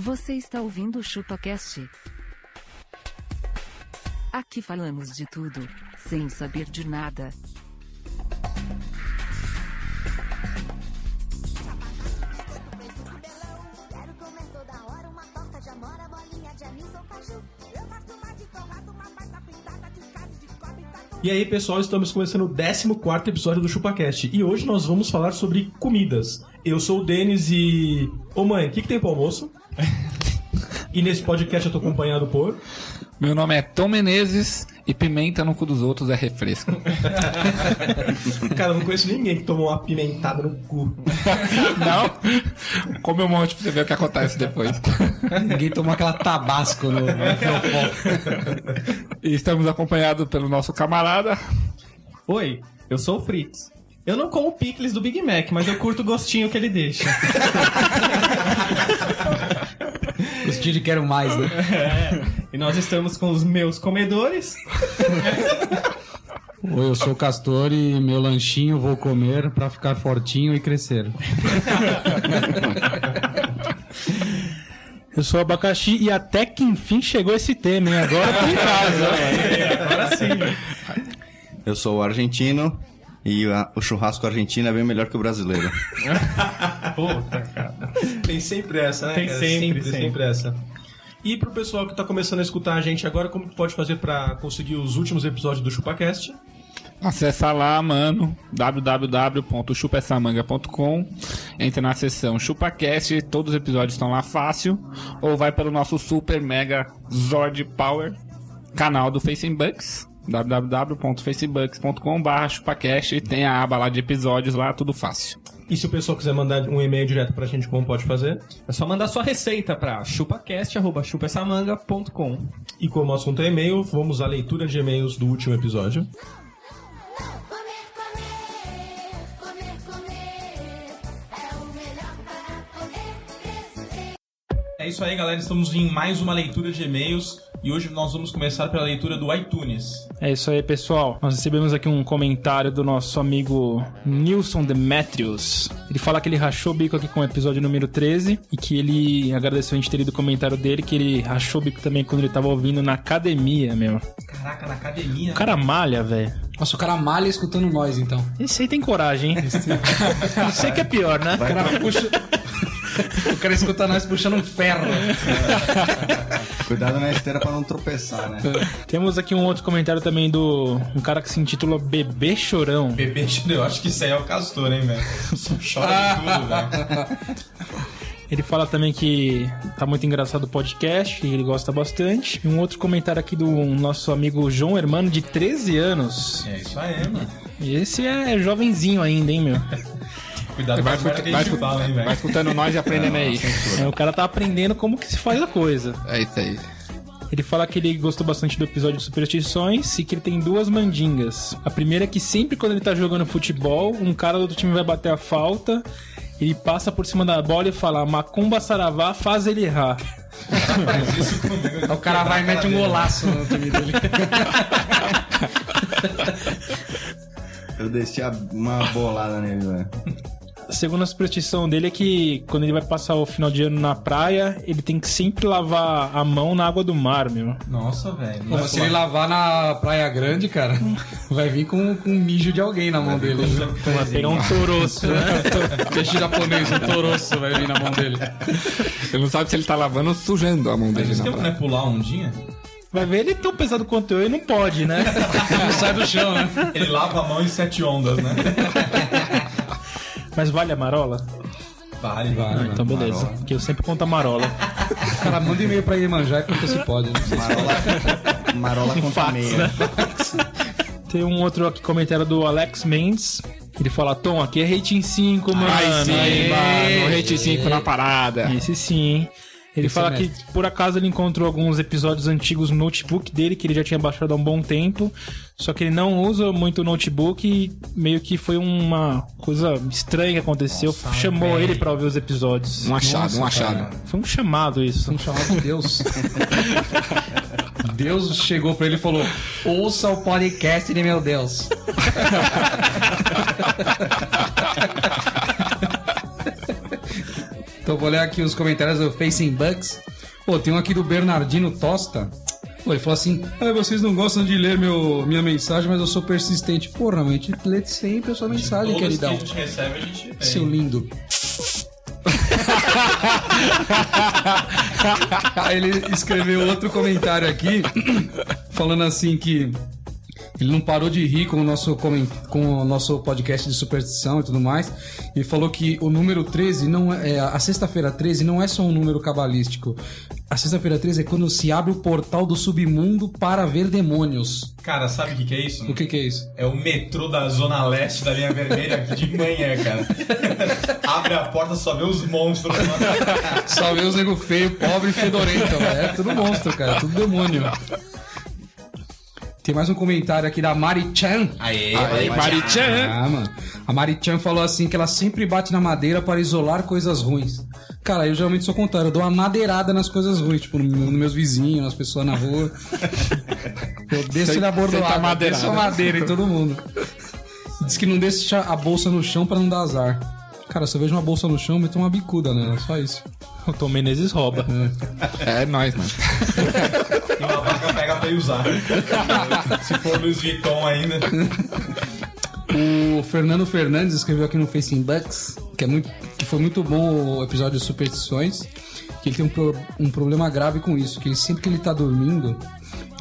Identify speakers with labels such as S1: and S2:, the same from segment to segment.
S1: Você está ouvindo o ChupaCast? Aqui falamos de tudo, sem saber de nada.
S2: E
S3: aí, pessoal, estamos começando o 14 episódio do ChupaCast. E hoje nós vamos falar sobre comidas. Eu sou o Denis e. Ô mãe, o que, que tem pro almoço? e nesse podcast eu tô acompanhado por.
S4: Meu nome é Tom Menezes e pimenta no cu dos outros é refresco.
S3: Cara, eu não conheço ninguém que tomou uma pimentada no cu.
S4: Não? Come um monte pra você ver o que acontece depois.
S5: Ninguém tomou aquela tabasco no, no.
S4: E estamos acompanhados pelo nosso camarada.
S6: Oi, eu sou o Fritz. Eu não como picles do Big Mac, mas eu curto o gostinho que ele deixa.
S5: Gostinho de quero mais, né?
S6: E nós estamos com os meus comedores.
S5: Oi, eu sou o Castor e meu lanchinho vou comer pra ficar fortinho e crescer.
S7: Eu sou abacaxi e até que enfim chegou esse tema, hein? Agora eu tô em casa.
S6: Agora sim.
S8: Eu sou o argentino e a- o churrasco argentino é bem melhor que o brasileiro.
S6: Puta, cara.
S3: Tem sempre essa, né?
S6: Tem sempre,
S3: tem
S6: sempre.
S3: sempre essa. E pro pessoal que tá começando a escutar a gente agora, como pode fazer pra conseguir os últimos episódios do ChupaCast?
S4: Acessa lá, mano, www.chupessamanga.com. Entra na seção ChupaCast, todos os episódios estão lá fácil. Ou vai pelo nosso super mega Zord Power canal do Facebooks www.facebooks.com.br chupacast tem a aba lá de episódios lá, tudo fácil.
S3: E se o pessoal quiser mandar um e-mail direto pra gente, como pode fazer?
S6: É só mandar sua receita pra chupacast.chupessamanga.com.
S3: E como o assunto é e-mail, vamos à leitura de e-mails do último episódio.
S2: É
S3: isso aí, galera. Estamos em mais uma leitura de e-mails e hoje nós vamos começar pela leitura do iTunes.
S7: É isso aí, pessoal. Nós recebemos aqui um comentário do nosso amigo Nilson Demetrius. Ele fala que ele rachou o bico aqui com o episódio número 13 e que ele agradeceu a gente ter lido o comentário dele, que ele rachou o bico também quando ele tava ouvindo na academia, meu.
S6: Caraca, na academia.
S7: O cara malha, velho.
S5: Nossa, o cara malha escutando nós, então.
S7: Esse aí tem coragem, hein? Isso aí que é pior, né?
S5: O cara puxa... o cara escuta nós puxando um ferro.
S8: Cuidado na esteira pra não tropeçar, né?
S7: Temos aqui um outro comentário também do um cara que se intitula Bebê Chorão.
S3: Bebê, eu acho que isso aí é o Castor, hein, velho? Chora de tudo, velho.
S7: Ele fala também que tá muito engraçado o podcast, que ele gosta bastante. E um outro comentário aqui do nosso amigo João Hermano, de 13 anos.
S3: É isso aí, mano.
S7: E esse é jovenzinho ainda, hein, meu?
S3: Cuidado com
S4: Vai,
S3: merda
S4: escuta-
S3: que a
S4: vai,
S3: gente fala, hein,
S4: vai
S3: velho.
S4: escutando nós e aprendendo aí.
S7: É, o cara tá aprendendo como que se faz a coisa.
S4: É isso aí.
S7: Ele fala que ele gostou bastante do episódio de Superstições e que ele tem duas mandingas. A primeira é que sempre quando ele tá jogando futebol, um cara do outro time vai bater a falta, ele passa por cima da bola e fala: Macumba Saravá faz ele errar.
S5: O cara vai e mete um golaço no time dele.
S8: Eu desci a- uma bolada nele, velho.
S7: Segundo a superstição dele é que quando ele vai passar o final de ano na praia, ele tem que sempre lavar a mão na água do mar, meu.
S3: Nossa, velho.
S5: Mas se ele lavar na Praia Grande, cara, vai vir com, com um mijo de alguém na mão dele.
S7: Vai pegar um toroço, né?
S5: Peixe japonês, um toroço vai vir na mão dele.
S4: Ele não sabe se ele tá lavando ou sujando a mão dele. Não.
S3: tempo não é pular um dia?
S7: Vai ver ele é tão pesado quanto eu e não pode, né?
S5: Não sai do chão, né?
S3: Ele lava a mão em sete ondas, né?
S7: Mas vale a marola?
S3: Vale, vale.
S7: Ah, então beleza. Porque eu sempre conto a marola.
S5: Cara, manda e-mail pra Iemanjá e pergunta se pode. Né?
S8: Marola, marola com
S7: Fax,
S8: meia.
S7: né? Tem um outro aqui comentário do Alex Mendes. Ele fala, Tom, aqui é rating 5, mano.
S4: Ai, sim,
S7: Aí,
S4: mano. Rate 5 na parada.
S7: Esse sim, hein? Ele
S5: Esse
S7: fala
S5: é
S7: que por acaso ele encontrou alguns episódios antigos no notebook dele, que ele já tinha baixado há um bom tempo, só que ele não usa muito o notebook e meio que foi uma coisa estranha que aconteceu. Chamou ele pra ouvir os episódios.
S4: Um achado, um achado.
S7: Foi um chamado isso.
S5: Vamos chamar de Deus. Deus chegou pra ele e falou: Ouça o podcast de meu Deus. Então vou ler aqui os comentários do Facing Bucks. Pô, tem um aqui do Bernardino Tosta. Pô, ele falou assim: ah, vocês não gostam de ler meu, minha mensagem, mas eu sou persistente. Porra, gente lê sempre a sua mensagem,
S3: Todas que a
S5: queridão.
S3: gente recebe, a gente.
S5: Seu lindo. Aí ele escreveu outro comentário aqui, falando assim que ele não parou de rir com o nosso, com o nosso podcast de superstição e tudo mais. E falou que o número 13 não é. é, A sexta-feira 13 não é só um número cabalístico. A sexta-feira 13 é quando se abre o portal do submundo para ver demônios.
S3: Cara, sabe o que, que é isso?
S5: O que, que é isso?
S3: É o metrô da Zona Leste da linha vermelha aqui de manhã, cara. Abre a porta, só vê os monstros.
S5: Só vê os nego feio, pobre e fedorento. É tudo monstro, cara. Tudo demônio. Tem mais um comentário aqui da Mari Chan.
S3: Aê,
S4: Aí, Marichan.
S5: Ah, mano. A Mari Chan falou assim que ela sempre bate na madeira para isolar coisas ruins. Cara, eu geralmente sou contrário. Eu dou uma madeirada nas coisas ruins, tipo, no- nos meus vizinhos, nas pessoas na rua. Eu desço
S4: Você-
S5: na
S4: você tá
S5: bordoada,
S4: madeirado.
S5: desço a madeira em todo mundo. Diz que não deixa a bolsa no chão pra não dar azar. Cara, se eu vejo uma bolsa no chão, eu meto uma bicuda nela, só isso.
S7: O Tom Menezes rouba.
S4: É nóis, mano.
S3: E uma vaca pega pra ir usar. Se for Luiz Vuitton ainda.
S5: O Fernando Fernandes escreveu aqui no Facing Bucks que, é muito, que foi muito bom o episódio de Superstições, que ele tem um, pro- um problema grave com isso, que ele, sempre que ele tá dormindo,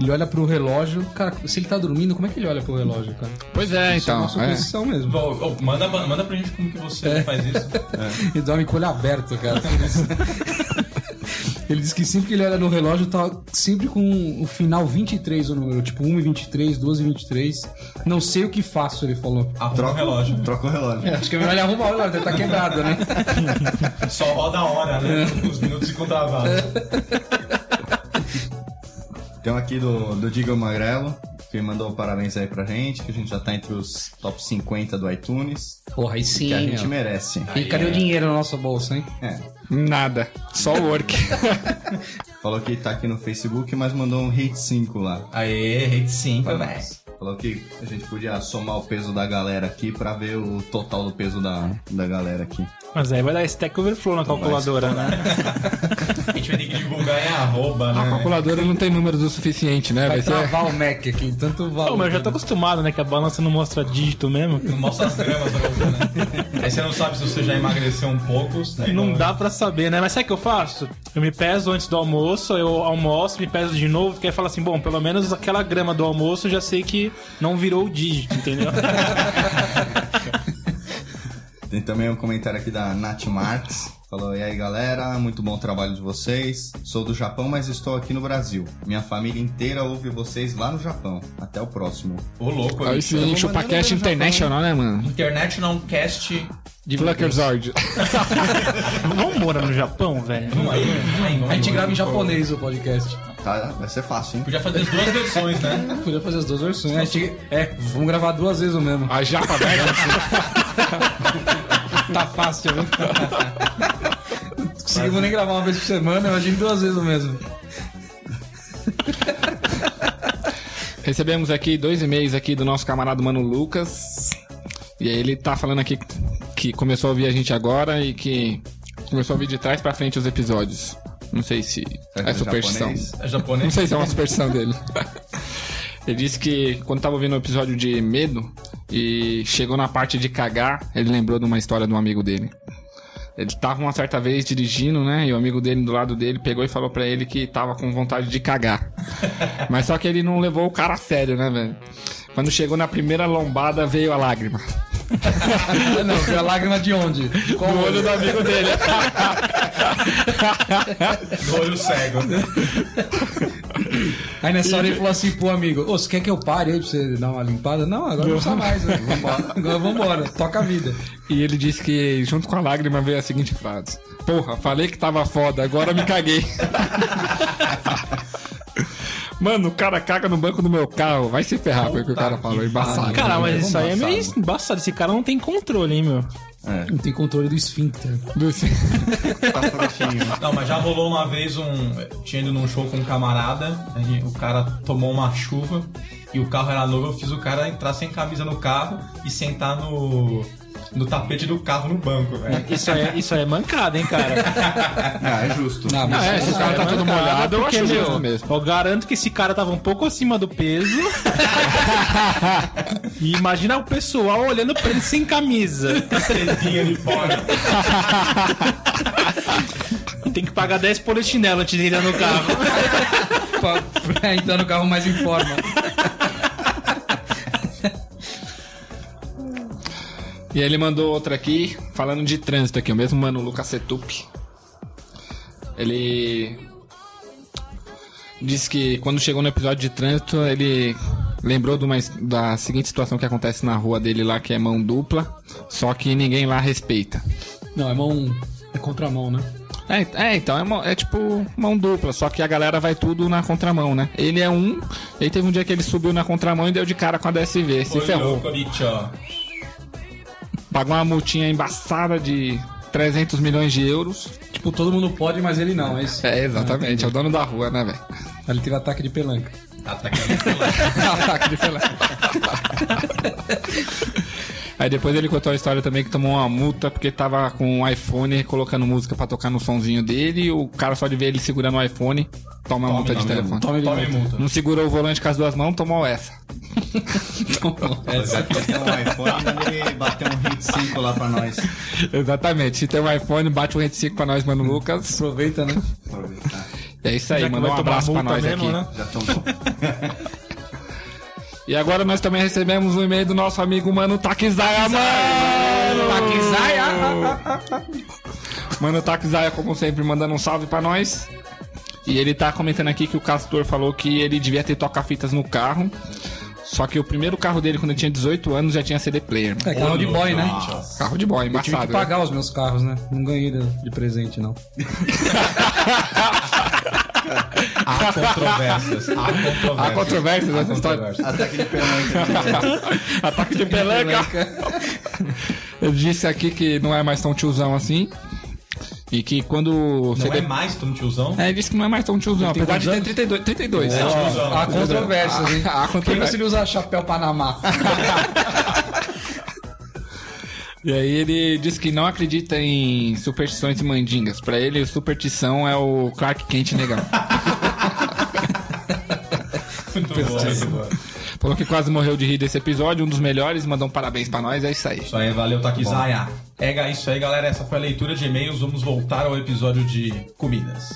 S5: ele olha pro relógio. Cara, se ele tá dormindo, como é que ele olha pro relógio, cara?
S4: Pois é,
S5: Isso é uma
S4: então. É.
S5: superstição mesmo.
S3: Ô, ô, manda, manda pra gente como que você faz isso.
S5: Ele dorme com o olho aberto, cara. Ele diz que sempre que ele olha no relógio, tá sempre com o final 23 o número, tipo 1 e 23, 2 e 23. Não sei o que faço, ele falou.
S3: Arruma o relógio.
S8: Troca o relógio.
S5: É, acho que é melhor ele arrumar o relógio, deve tá quebrado, né?
S3: Só roda a hora, né? Os minutos ficam travados.
S8: Tem um aqui do, do Diego Magrelo, que mandou parabéns aí pra gente, que a gente já tá entre os top 50 do iTunes,
S5: Porra, aí sim,
S8: que a gente
S5: meu.
S8: merece.
S5: E cadê o dinheiro na nossa bolsa, hein?
S8: É.
S4: Nada. Só o work.
S8: Falou que tá aqui no Facebook, mas mandou um hate 5 lá.
S3: Aê, rate 5,
S8: Pra
S3: velho.
S8: Falou que a gente podia somar o peso da galera aqui pra ver o total do peso da, da galera aqui.
S7: Mas aí vai dar Stack Overflow na calculadora, né?
S3: A gente vai ter que divulgar em arroba,
S4: A
S3: né?
S4: calculadora não tem números o suficiente, né?
S5: Vai
S4: Vai ser.
S5: travar o Mac aqui, tanto valor.
S7: Pô, mas eu já tô acostumado, né? Que a balança não mostra dígito mesmo.
S3: Não mostra as gramas pra você, né? Aí você não sabe se você já emagreceu um pouco. né?
S7: Não dá pra saber, né? Mas sabe o que eu faço? Eu me peso antes do almoço, eu almoço, me peso de novo, porque aí fala assim, bom, pelo menos aquela grama do almoço eu já sei que não virou o dígito, entendeu?
S8: Tem também um comentário aqui da Nath Marques. Falou, e aí galera, muito bom trabalho de vocês. Sou do Japão, mas estou aqui no Brasil. Minha família inteira ouve vocês lá no Japão. Até o próximo.
S3: Ô, louco.
S4: Aí sim, ChupaCast International, né, mano?
S3: Internet não cast.
S4: De Fluckerzord.
S7: Vamos morar no Japão, velho?
S5: A gente grava em japonês o podcast.
S8: Tá, vai ser fácil, hein?
S3: Podia fazer as duas versões, né?
S5: Podia fazer as duas versões. A gente- É, vamos gravar duas vezes o mesmo.
S4: A japa velha.
S5: Tá fácil, viu? Conseguimos nem gravar uma vez por semana, imagina duas vezes o mesmo.
S4: Recebemos aqui dois e-mails aqui do nosso camarada Mano Lucas. E aí ele tá falando aqui que começou a ouvir a gente agora e que começou a ouvir de trás pra frente os episódios. Não sei se é
S8: é
S4: superstição.
S8: japonês?
S3: É
S4: Não
S3: japonês.
S4: sei se é uma superstição dele. Ele disse que quando tava ouvindo o episódio de medo e chegou na parte de cagar, ele lembrou de uma história de um amigo dele. Ele tava uma certa vez dirigindo, né? E o amigo dele do lado dele pegou e falou pra ele que tava com vontade de cagar. Mas só que ele não levou o cara a sério, né, velho? Quando chegou na primeira lombada, veio a lágrima.
S5: Não, veio a lágrima de onde? Qual
S4: No olho do amigo dele.
S3: Do olho cego.
S5: Aí nessa hora ele falou assim pro amigo: Ô, você quer que eu pare aí pra você dar uma limpada? Não, agora não precisa mais, né? Vambora. Agora vambora, toca a vida.
S4: E ele disse que junto com a lágrima veio a seguinte frase: Porra, falei que tava foda, agora me caguei. Mano, o cara caga no banco do meu carro. Vai se ferrar, foi o que o cara falou. Embaçado.
S7: Cara, mas isso aí é meio
S8: embaçado.
S7: Esse cara não tem controle, hein, meu?
S5: Não tem controle do esfíncter.
S4: Do-
S8: Tá frouxinho.
S3: Não, mas já rolou uma vez um. Tinha ido num show com um camarada, aí o cara tomou uma chuva e o carro era novo, eu fiz o cara entrar sem camisa no carro e sentar no. No tapete do carro no banco, velho.
S7: Isso é, isso é mancada, hein, cara?
S8: Ah, é justo.
S5: Não, mas
S4: Ah, é, se o cara tá todo molhado, eu
S7: porque,
S4: acho
S7: meu,
S4: justo mesmo.
S7: Eu garanto que esse cara tava um pouco acima do peso. e imagina o pessoal olhando pra ele sem camisa.
S9: De fora.
S7: Tem que pagar 10 polichinelo antes de entrar no carro.
S5: pra, pra entrar no carro mais em forma.
S4: E aí ele mandou outra aqui, falando de trânsito aqui, o mesmo mano, Lucas Setup. Ele disse que quando chegou no episódio de trânsito, ele lembrou de uma, da seguinte situação que acontece na rua dele lá, que é mão dupla, só que ninguém lá respeita.
S5: Não, é mão. É contramão, né?
S4: É, é, então é, mão- é tipo mão dupla, só que a galera vai tudo na contramão, né? Ele é um, e teve um dia que ele subiu na contramão e deu de cara com a DSV, se
S3: Ô,
S4: ferrou.
S3: bicho.
S4: Pagou uma multinha embaçada de 300 milhões de euros.
S5: Tipo, todo mundo pode, mas ele não. É isso.
S4: É, exatamente, é o dono da rua, né, velho?
S5: Ele teve ataque de pelanca.
S3: Atacando pela...
S4: Ataque de pelanca. Aí depois ele contou a história também que tomou uma multa porque tava com o iPhone colocando música pra tocar no sonzinho dele e o cara só de ver ele segurando o iPhone toma uma multa de
S3: tome
S4: telefone.
S5: Tome,
S3: Tome
S5: multa.
S3: multa.
S4: Não segurou o volante com as duas mãos, tomou essa.
S8: Já que tem um iPhone, manda ele bater um hit 5 lá pra nós.
S4: Exatamente. Se tem um iPhone, bate um 25 pra nós, mano Lucas.
S5: Aproveita, né?
S8: Aproveitar.
S4: É isso aí, mandou um abraço pra nós
S7: mesmo,
S4: aqui.
S7: né?
S8: Já tomou.
S4: E agora nós também recebemos um e-mail do nosso amigo Mano Takizaya, mano! Takizaya! Mano Takizaya, como sempre, mandando um salve pra nós. E ele tá comentando aqui que o Castor falou que ele devia ter toca-fitas no carro. Só que o primeiro carro dele, quando ele tinha 18 anos, já tinha CD player.
S5: É carro de boy, né?
S4: Carro de boy,
S5: Eu tive que
S4: embaçado. né?
S5: pagar os meus carros, né? Não ganhei de, de presente, não.
S3: Há controvérsias. Há controvérsias.
S4: Há controvérsias nessa história.
S8: Ataque de pelanca.
S4: Ataque de pelanca. Ele disse aqui que não é mais tão tiozão assim. E que quando
S3: Não
S4: CD.
S3: é mais tão tiozão?
S4: É, ele disse que não é mais tão tiozão, apesar de ter
S5: quantos
S4: 32. 32.
S3: É tiozão.
S5: Há controvérsias, hein?
S4: Há
S5: Quem
S4: controvérsias.
S5: se ele usar chapéu Panamá?
S4: E aí ele diz que não acredita em superstições e mandingas. Pra ele, superstição é o Clark Kent.
S3: Muito bom, muito bom.
S4: Falou que quase morreu de rir desse episódio, um dos melhores, mandou um parabéns pra nós, é isso aí.
S3: Isso aí, valeu, Takizaya. É isso aí, galera. Essa foi a leitura de e-mails. Vamos voltar ao episódio de comidas.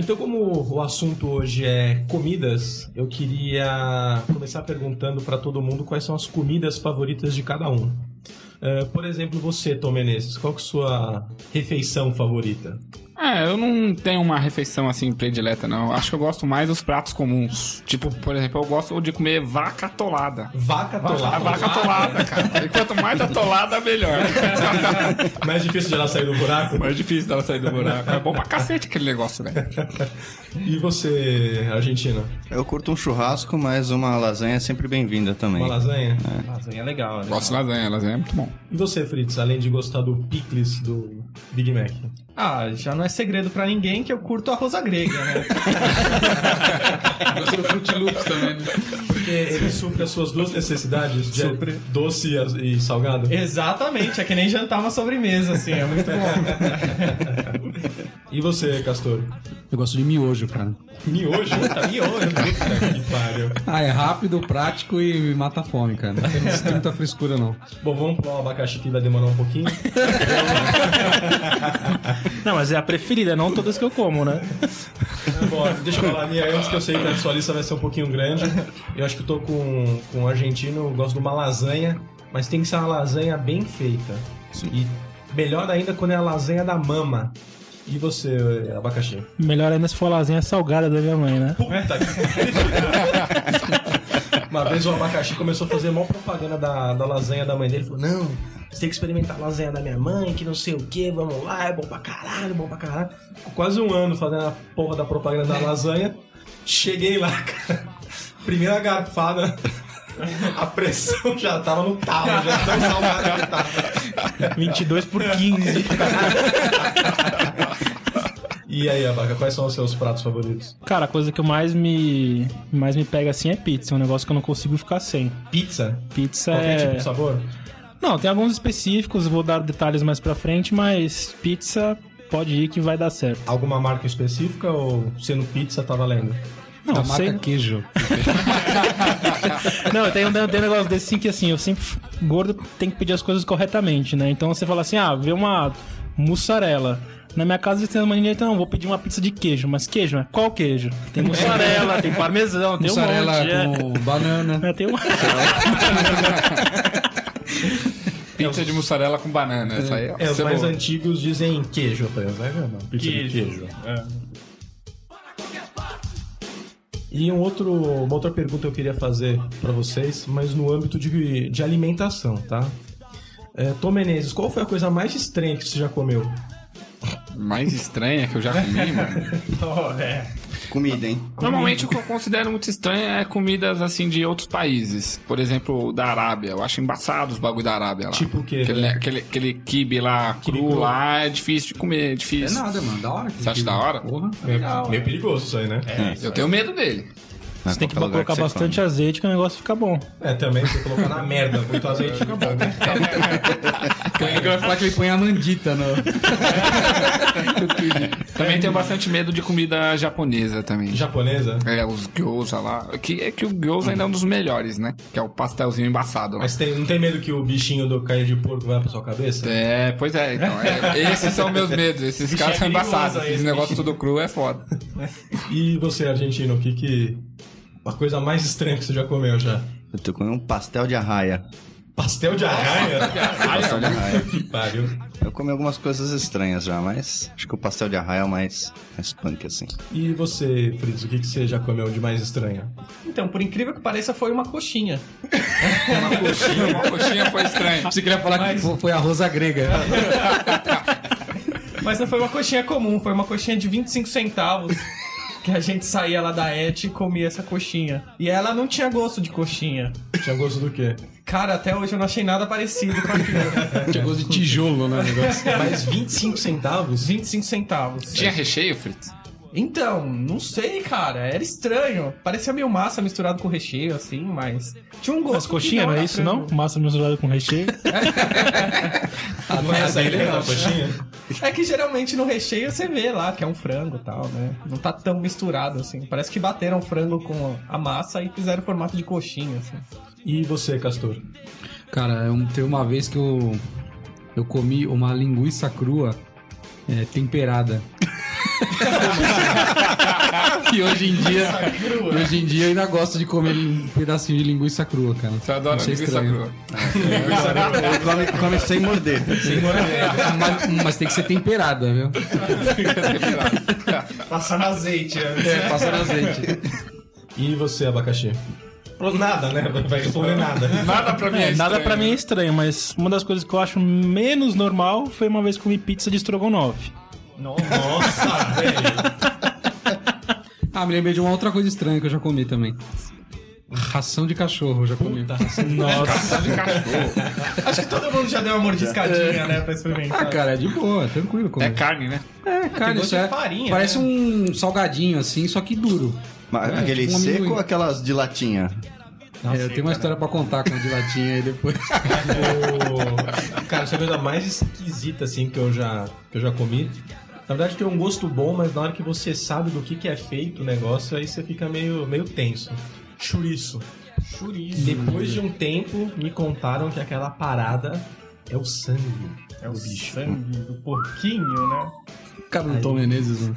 S3: Então, como o assunto hoje é comidas, eu queria começar perguntando para todo mundo quais são as comidas favoritas de cada um. Eh, por exemplo, você, Tom Menezes, qual é a sua refeição favorita?
S4: É, eu não tenho uma refeição assim predileta, não. Acho que eu gosto mais dos pratos comuns. Tipo, por exemplo, eu gosto de comer vaca atolada.
S3: Vaca
S4: A
S3: atolada.
S4: vaca atolada, cara. E quanto mais atolada, melhor.
S3: Mais difícil de ela sair do buraco?
S4: Mais difícil dela sair do buraco. É bom pra cacete aquele negócio, velho.
S3: E você, Argentina?
S8: Eu curto um churrasco, mas uma lasanha é sempre bem-vinda também.
S3: Uma lasanha?
S9: Lasanha é legal, né?
S4: Gosto de lasanha, lasanha é muito bom.
S3: E você, Fritz, além de gostar do picles do Big Mac?
S9: Ah, já não é segredo pra ninguém que eu curto arroz grega, né?
S5: Gostou do Fruit Loops também, né?
S3: Porque ele supre as suas duas necessidades de
S9: Supre.
S3: doce e e salgado?
S9: Exatamente, é que nem jantar uma sobremesa, assim, é muito bom.
S3: E você, Castor?
S5: Eu gosto de miojo, cara.
S3: Miojo?
S9: Puta, miojo.
S3: Puta que pariu.
S5: Ah, é rápido, prático e mata a fome, cara. Não tem muita frescura, não.
S3: Bom, vamos pular o abacaxi que vai demorar um pouquinho.
S7: Não, mas é a preferida, não todas que eu como, né?
S3: Bom, deixa eu falar a minha antes, que eu sei que a sua lista vai ser um pouquinho grande. Eu acho que eu tô com, com um argentino, eu gosto de uma lasanha, mas tem que ser uma lasanha bem feita. E melhor ainda quando é a lasanha da mama. E você, abacaxi?
S7: Melhor ainda se for a lasanha salgada da minha mãe, né?
S3: Puta que Uma vez o abacaxi começou a fazer mó propaganda da, da lasanha da mãe dele. Falou, não, você tem que experimentar a lasanha da minha mãe, que não sei o que, vamos lá, é bom pra caralho, bom pra caralho. Ficou quase um ano fazendo a porra da propaganda da lasanha. Cheguei lá, cara. Primeira garfada. A pressão já tava no talo, já tão salgado que tava.
S7: 22 por 15.
S3: E aí, Abaca, quais são os seus pratos favoritos?
S7: Cara, a coisa que eu mais me, mais me pega assim é pizza. É um negócio que eu não consigo ficar sem.
S3: Pizza?
S7: Pizza
S3: Qualquer
S7: é...
S3: tipo de sabor?
S7: Não, tem alguns específicos, vou dar detalhes mais pra frente, mas pizza pode ir que vai dar certo.
S3: Alguma marca específica ou sendo pizza tá valendo?
S7: Não,
S5: Da
S7: sei...
S5: marca queijo.
S7: Não, tem, um- tem um negócio desse sim que assim, eu sempre. Gordo tem que pedir as coisas corretamente, né? Então você fala assim, ah, vê uma mussarela. Na minha casa eles têm uma mania, então, vou pedir uma pizza de queijo. Mas queijo, né? Qual queijo? Tem mussarela, tem parmesão, tem
S5: Mussarela
S7: um monte.
S5: com banana.
S7: É, é, tem um...
S4: Pizza de mussarela com banana. Essa aí, ó.
S3: É, os mais antigos dizem queijo apenas, né? Pizza de queijo. E um outro, uma outra pergunta eu queria fazer pra vocês, mas no âmbito de, de alimentação, tá? É, Tom Menezes, qual foi a coisa mais estranha que você já comeu?
S4: Mais estranha que eu já comi, mano.
S8: Comida, hein?
S4: Normalmente o que eu considero muito estranho é comidas assim de outros países. Por exemplo, da Arábia. Eu acho embaçado os bagulho da Arábia lá.
S3: Tipo o quê?
S4: Aquele, aquele, aquele kibe lá
S3: Quibe
S4: cru,
S3: cru.
S4: lá é difícil de comer, é
S5: É
S4: difícil.
S5: nada, mano. Da hora.
S4: Você acha da hora?
S5: Porra.
S3: Meio, meio perigoso isso aí, né?
S4: Eu tenho medo dele.
S7: Você tem que colocar bastante azeite que o negócio fica bom.
S3: É, também, se colocar na merda muito azeite, fica bom, né?
S5: Ele vai falar que ele põe a mandita no.
S4: Também tenho bastante medo de comida japonesa também.
S3: Japonesa?
S4: É, os gyoza lá. Que, é que o gyoza ainda é um dos melhores, né? Que é o pastelzinho embaçado lá.
S3: Mas tem, não tem medo que o bichinho do cair de porco vai pra sua cabeça?
S4: É, pois é, então. é, esses são meus medos. Esses caras são embaçados. esse negócio tudo cru é foda.
S3: E você, argentino, o que que... A coisa mais estranha que você já comeu já?
S8: Eu tô comendo um pastel de arraia.
S3: Pastel de arraia?
S8: Pastel de arraia.
S3: que pariu.
S8: Eu comi algumas coisas estranhas já, mas acho que o pastel de arraia é o mais, mais punk, assim.
S3: E você, Fritz, o que que você já comeu de mais estranho?
S6: Então, por incrível que pareça, foi uma coxinha.
S4: Uma coxinha, uma coxinha foi estranho.
S5: Você queria falar que fo- foi a rosa grega.
S6: Mas não foi uma coxinha comum, foi uma coxinha de 25 centavos. Que a gente saía lá da Et e comia essa coxinha. E ela não tinha gosto de coxinha.
S3: Tinha gosto do quê?
S6: Cara, até hoje eu não achei nada parecido com aquilo.
S5: Tinha gosto de tijolo, né? negócio.
S3: Mas 25 centavos?
S6: 25 centavos.
S4: Tinha recheio, Fritz?
S6: Então, não sei, cara. Era estranho. Parecia meio massa misturado com recheio, assim, mas. Tinha um gosto.
S7: Mas coxinha
S6: que
S7: não é
S6: era
S7: isso, não? Massa misturada com recheio.
S3: não é essa aí, não, coxinha?
S6: É que geralmente no recheio você vê lá que é um frango e tal, né? Não tá tão misturado assim. Parece que bateram frango com a massa e fizeram formato de coxinha, assim.
S3: E você, Castor?
S5: Cara, eu- teve uma vez que eu, eu comi uma linguiça crua é, temperada. e hoje em dia, hoje em dia eu ainda gosto de comer um pedacinho de linguiça crua, cara.
S4: Você adora
S5: Achei
S4: linguiça
S5: estranho.
S4: crua.
S8: come, come sem morder.
S5: Mas, mas tem que ser temperada, viu?
S6: Passar no azeite, né?
S5: É, passa no azeite.
S3: E você, abacaxi? Nada, né? Vai responder nada.
S4: Nada pra mim é,
S7: É, nada
S4: estranho.
S7: pra mim é estranho, mas uma das coisas que eu acho menos normal foi uma vez que comi pizza de estrogonofe.
S3: Nossa, velho.
S5: Ah, me lembrei de uma outra coisa estranha que eu já comi também. Ração de cachorro, eu já comi.
S7: Nossa.
S4: de cachorro.
S6: Acho que todo mundo já deu uma mordiscadinha, né, pra experimentar.
S5: Ah, cara, é de boa, é tranquilo comer.
S4: É carne, né?
S5: É, cara,
S6: gosto
S5: isso
S6: de
S5: é.
S6: farinha,
S5: parece
S6: né?
S5: um salgadinho assim, só que duro.
S8: Mas
S5: É,
S8: aquele
S5: tipo um
S8: seco
S5: amendoim.
S8: ou aquelas de latinha?
S5: É, eu tenho uma história pra contar com a de latinha aí depois.
S3: O- Cara, essa é a coisa mais esquisita assim que eu já que eu já comi. Na verdade tem um gosto bom, mas na hora que você sabe do que, que é feito o negócio, aí você fica meio, meio tenso. Chouriço. Chouriço. Depois de um tempo, me contaram que aquela parada é o sangue.
S6: É o sangue do porquinho, né?
S5: Cara do Tom Menezes, mano.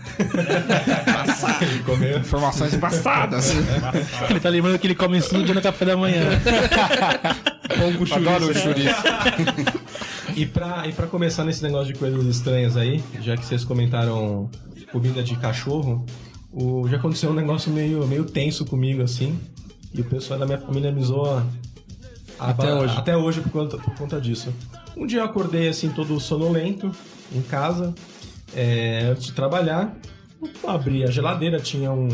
S3: Ele comeu.
S4: Informações embaçadas.
S7: Ele tá lembrando que ele come isso todo dia no café da manhã.
S4: Adoro o chouriço.
S3: E pra, e pra começar nesse negócio de coisas estranhas aí, já que vocês comentaram comida de cachorro, o, já aconteceu um negócio meio, meio tenso comigo, assim. E o pessoal da minha família me zoa a-
S5: Até hoje.
S3: Até hoje por conta, por conta disso. Um dia eu acordei assim, todo sonolento, em casa, é, antes de trabalhar. Eu abri a geladeira, tinha um,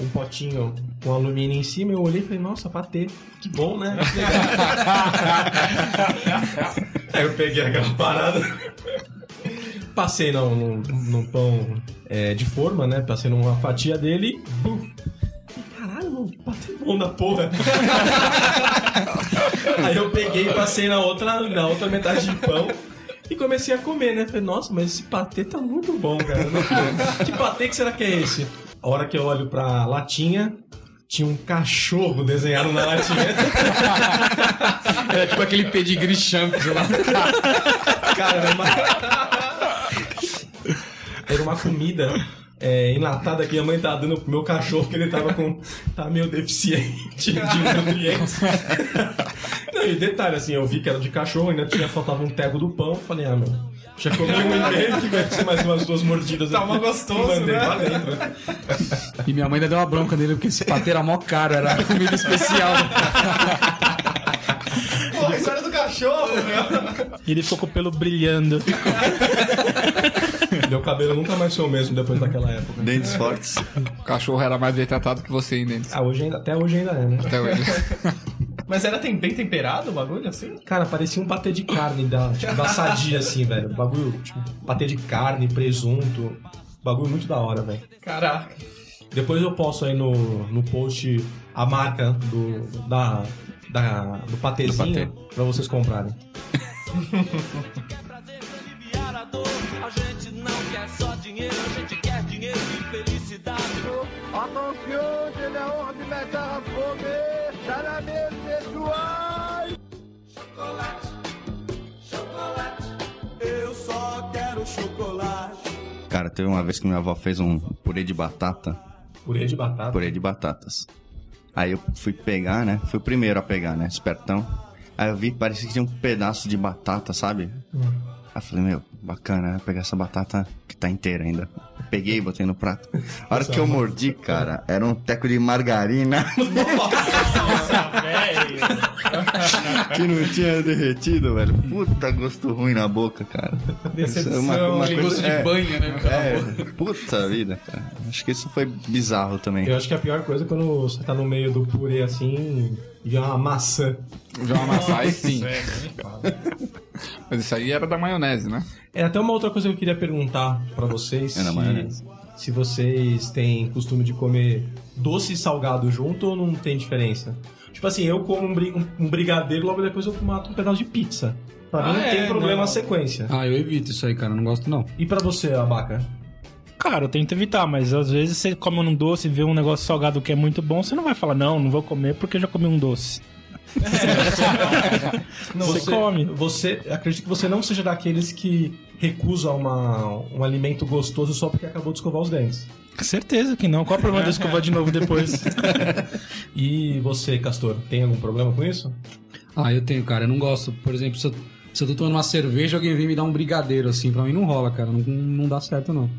S3: um potinho com alumínio em cima. Eu olhei e falei, nossa, patê. Que bom, né? Aí eu peguei aquela parada. Passei no, no, no pão é, de forma, né? Passei numa fatia dele e. buf. Caralho, mano, que patê bom da porra. Aí eu peguei e passei na outra, na outra metade de pão. E comecei a comer, né? Falei, nossa, mas esse patê tá muito bom, cara. Que patê que será que é esse? A hora que eu olho pra latinha, tinha um cachorro desenhado na latinha.
S5: Era tipo aquele pedigree champs lá.
S3: Cara, era uma... Era uma comida é, enlatada que minha mãe tava dando pro meu cachorro, que ele tava com. tá meio deficiente de nutrientes. Não, e detalhe, assim, eu vi que era de cachorro, ainda tinha, faltava um tego do pão. Falei, ah, meu. Já comi um e meio, que vai ser mais umas duas mordidas.
S6: Tava
S3: aqui.
S6: gostoso,
S3: Mandei
S6: né?
S3: pra dentro.
S5: E minha mãe ainda deu uma bronca nele, porque esse patê era mó caro, era comida especial.
S6: Pô, história do cachorro, meu.
S7: E ele ficou com o pelo brilhando.
S3: Meu cabelo nunca mais foi o mesmo depois daquela época.
S8: Dentes fortes.
S4: O cachorro era mais bem tratado que você, hein, Denis?
S3: Ah, hoje ainda, até hoje ainda é, né?
S4: Até hoje.
S6: Mas era tem- bem temperado o bagulho, assim?
S3: Cara, parecia um patê de carne da, tipo, da sadia, assim, velho. Bagulho, tipo, patê de carne, presunto. Bagulho muito da hora, velho.
S6: Caraca.
S3: Depois eu posto aí no, no post a marca do, da, da, do patezinho
S8: Do patê.
S3: pra vocês comprarem.
S10: a. A só dinheiro, a gente quer dinheiro e felicidade. Chocolate, chocolate, eu só quero chocolate.
S8: Cara, teve uma vez que minha avó fez um purê de batata.
S3: Purê de batata.
S8: Purê de batatas. Aí eu fui pegar, né? Fui o primeiro a pegar, né? Espertão. Aí eu vi, parecia que tinha um pedaço de batata, sabe? Aí falei, meu, bacana, né? Pegar essa batata que tá inteira ainda. Peguei e botei no prato. A hora que eu mordi, cara, era um teco de margarina que não tinha derretido, velho. Puta gosto ruim na boca, cara.
S6: Decepção,
S8: Isso é uma,
S5: Aquele gosto de
S8: é,
S5: banha, né?
S8: É, puta vida, cara. Acho que isso foi bizarro também.
S3: Eu acho que a pior coisa é quando você tá no meio do purê assim e vê uma maçã.
S4: Já uma maçã, aí sim. Mas isso aí era da maionese, né?
S3: É até uma outra coisa que eu queria perguntar pra vocês.
S8: É na
S3: se,
S8: maionese.
S3: se vocês têm costume de comer doce e salgado junto ou não tem diferença? Tipo assim, eu como um, um brigadeiro, logo depois eu mato um pedaço de pizza. Pra mim
S6: Ah,
S3: não tem
S6: é,
S3: problema
S6: não.
S3: a sequência.
S5: Ah, eu evito isso aí, cara. Não gosto, não.
S3: E pra você, Abaca?
S7: Cara, eu tento evitar, mas às vezes você come um doce e vê um negócio salgado que é muito bom, você não vai falar, não, não vou comer porque eu já comi um doce. você, come.
S3: Você, acredito que você não seja daqueles que recusa uma, um alimento gostoso só porque acabou de escovar os dentes.
S7: Certeza que não. Qual o problema de escovar de novo depois?
S3: E você, Castor, tem algum problema com isso?
S5: Ah, eu tenho, cara. Eu não gosto. Por exemplo, se eu, se eu tô tomando uma cerveja, alguém vem me dar um brigadeiro, assim. Pra mim não rola, cara. Não, não dá certo, não.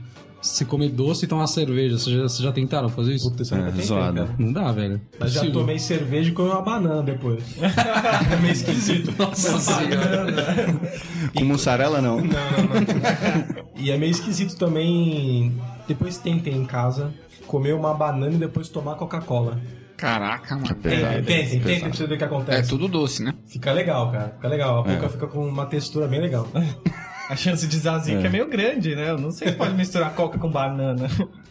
S5: Se você comer doce e tomar cerveja, vocês já, vocês já tentaram fazer isso?
S3: Puta, isso
S8: É,
S3: tentei,
S8: zoado.
S3: cara.
S5: Não dá, velho.
S3: Mas já tomei cerveja e comi uma banana depois. é meio esquisito.
S5: Nossa senhora.
S8: Com mussarela, não.
S3: E é meio esquisito também. Depois tentem em casa comer uma banana e depois tomar Coca-Cola.
S4: Caraca, mano.
S3: Tentem, tentem, tentem pra você ver o que
S4: É
S3: acontece.
S4: tudo doce, né?
S3: Fica legal, cara. Fica legal. A Coca fica com uma textura bem legal.
S6: A chance de zazica é. meio grande, né? Eu não sei se pode misturar coca com banana.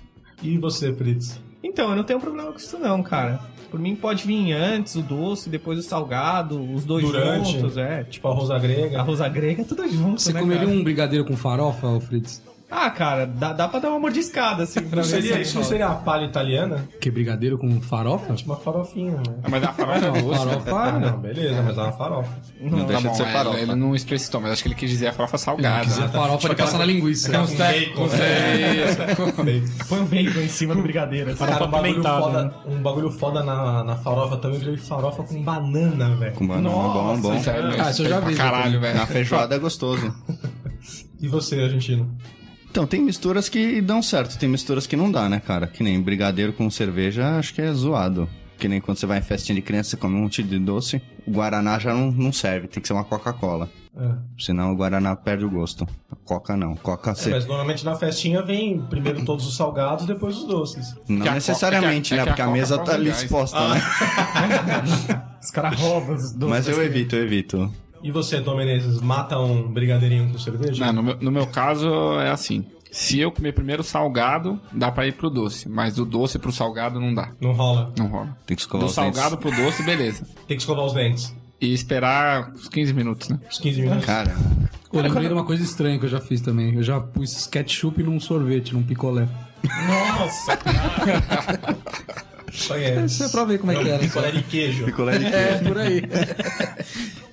S3: E você, Fritz?
S6: Então, eu não tenho problema com isso não, cara. Por mim pode vir antes o doce, depois o salgado, os dois
S3: Durante.
S6: juntos, é. Tipo,
S3: a rosa grega.
S6: arroz grega, tudo junto,
S5: Você
S6: né,
S5: comeria
S6: cara?
S5: um brigadeiro com farofa, Fritz?
S6: Ah, cara, dá, dá pra dar uma mordiscada, assim, pra
S3: Não
S6: ver
S3: seria,
S6: se
S3: isso não seria a palha italiana?
S5: Que brigadeiro com farofa?
S3: Tipo uma farofinha, né?
S4: Ah, Mas a farofa é
S5: Não,
S4: doce.
S5: farofa.
S3: Ah, não, beleza, mas é uma farofa.
S8: Não,
S4: Tá
S8: deixa
S4: bom,
S8: de ser
S4: é,
S8: farofa.
S4: ele não explicitou, mas acho que ele quis dizer a farofa salgada.
S5: Quiser farofa de passar na linguiça.
S3: Com bacon, né?
S6: Põe um bacon em cima do brigadeiro. assim.
S3: Cara, um bagulho, foda,
S7: né?
S3: um bagulho foda na, na farofa também, eu farofa com banana, velho.
S8: Com banana, bom, bom.
S4: É,
S5: Ah, isso eu já vi,
S4: caralho,
S8: Na
S4: velho.
S8: feijoada é gostoso.
S3: E você, argentino?
S8: Então, tem misturas que dão certo, tem misturas que não dá, né, cara? Que nem brigadeiro com cerveja, acho que é zoado. Que nem quando você vai em festinha de criança, você come um monte de doce, o Guaraná já não, não serve, tem que ser uma Coca-Cola.
S3: É.
S8: Senão o Guaraná perde o gosto. A Coca não. Coca
S3: É, mas normalmente na festinha vem primeiro todos os salgados, depois os doces.
S8: Não
S4: Que a
S8: necessariamente,
S4: Coca- é
S8: né?
S4: que a
S8: Porque a
S4: Coca
S8: mesa tá ali exposta, né?
S6: Os caras roubam os doces.
S8: Mas eu evito, eu evito.
S3: E você, Tom Menezes, mata um brigadeirinho com cerveja?
S4: Não, no, meu, no meu caso é assim. Se eu comer primeiro o salgado, dá pra ir pro doce. Mas do doce pro salgado não dá.
S3: Não rola.
S4: Não rola.
S8: Tem que escovar
S4: Do
S8: os dentes.
S4: salgado pro doce, beleza.
S3: Tem que escovar os dentes.
S4: E esperar uns 15 minutos, né?
S3: Uns 15 minutos.
S8: Cara,
S5: Eu lembrei de uma coisa estranha que eu já fiz também. Eu já pus ketchup num sorvete, num picolé.
S3: Nossa, cara. Isso é.
S5: Isso é pra ver como é que era.
S3: Picolé de queijo.
S8: picolé de
S5: É, por aí.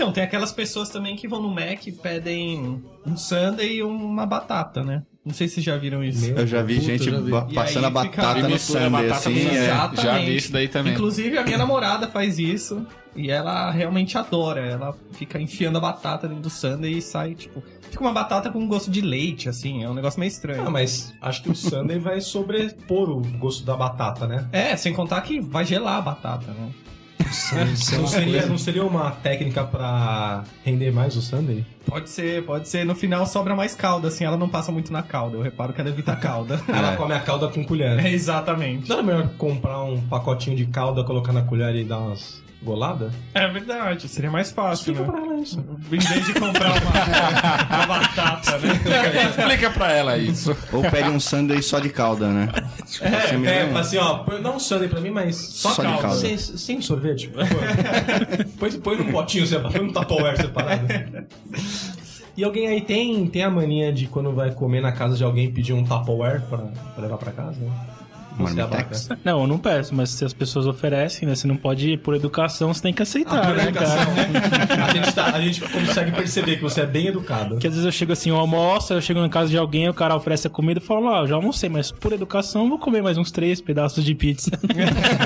S6: Então, tem aquelas pessoas também que vão no Mac e pedem um sundae e uma batata, né? Não sei se vocês já viram isso.
S8: Eu já vi
S5: Puta,
S8: gente
S5: já vi.
S8: ba- passando a batata no
S4: a
S8: sundae, assim. é.
S6: Exatamente.
S4: Já vi isso daí também.
S6: Inclusive, a minha namorada faz isso e ela realmente adora. Ela fica enfiando a batata dentro do sundae e sai, tipo... Fica uma batata com gosto de leite, assim. É um negócio meio estranho.
S3: Ah, mas acho que o sundae vai sobrepor o gosto da batata, né?
S6: É, sem contar que vai gelar a batata, né?
S3: Não seria, não seria uma técnica pra render mais o sundae?
S6: Pode ser, pode ser. No final sobra mais calda, assim. Ela não passa muito na calda. Eu reparo que ela evita a calda.
S3: Ela come a calda com colher.
S6: é, exatamente.
S3: Não era melhor comprar um pacotinho de calda, colocar na colher e dar umas goladas?
S6: É verdade, seria mais fácil,
S3: Explica
S6: né?
S3: pra ela isso.
S6: Em vez de comprar uma, uma batata, né?
S4: Explica pra ela isso.
S8: Ou pede um sundae só de calda, né? Tipo, você me
S3: É, assim, ó, põe- dá um sundae pra mim, mas só,
S8: Só de
S3: calda.
S8: calda.
S3: Sem, sem sorvete, põe, põe num potinho separado, põe num Tupperware separado. E alguém aí tem, tem a mania de quando vai comer na casa de alguém pedir um Tupperware pra, pra levar pra casa? Né? Você
S8: Marmitex.
S7: Não, eu não peço, mas se as pessoas oferecem, né? Você não pode ir por educação, você tem que aceitar,
S3: Por
S7: né,
S3: educação,
S7: cara?
S3: né? A gente, tá- a gente consegue perceber que você é bem educado.
S7: Porque às vezes eu chego assim, eu almoço, eu chego na casa de alguém, o cara oferece a comida e falo, ah, eu já almocei, mas por educação eu vou comer mais uns três pedaços de pizza.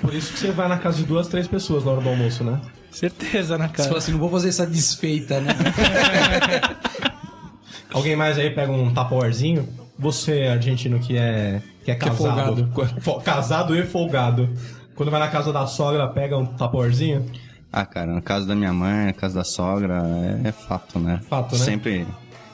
S3: Por isso que você vai na casa de duas, três pessoas na hora do almoço, né?
S7: Certeza, né,
S5: Você
S7: cara?
S5: fala assim, não vou fazer essa desfeita, né?
S3: Alguém mais aí pega um Tupperwarezinho? Você, argentino, que é, que é casado. Fo- Casado e folgado. Quando vai na casa da sogra, pega um Tupperwarezinho?
S8: Ah, cara, no caso da minha mãe, no caso da sogra, é, é fato, né?
S3: Fato, né?
S8: Sempre.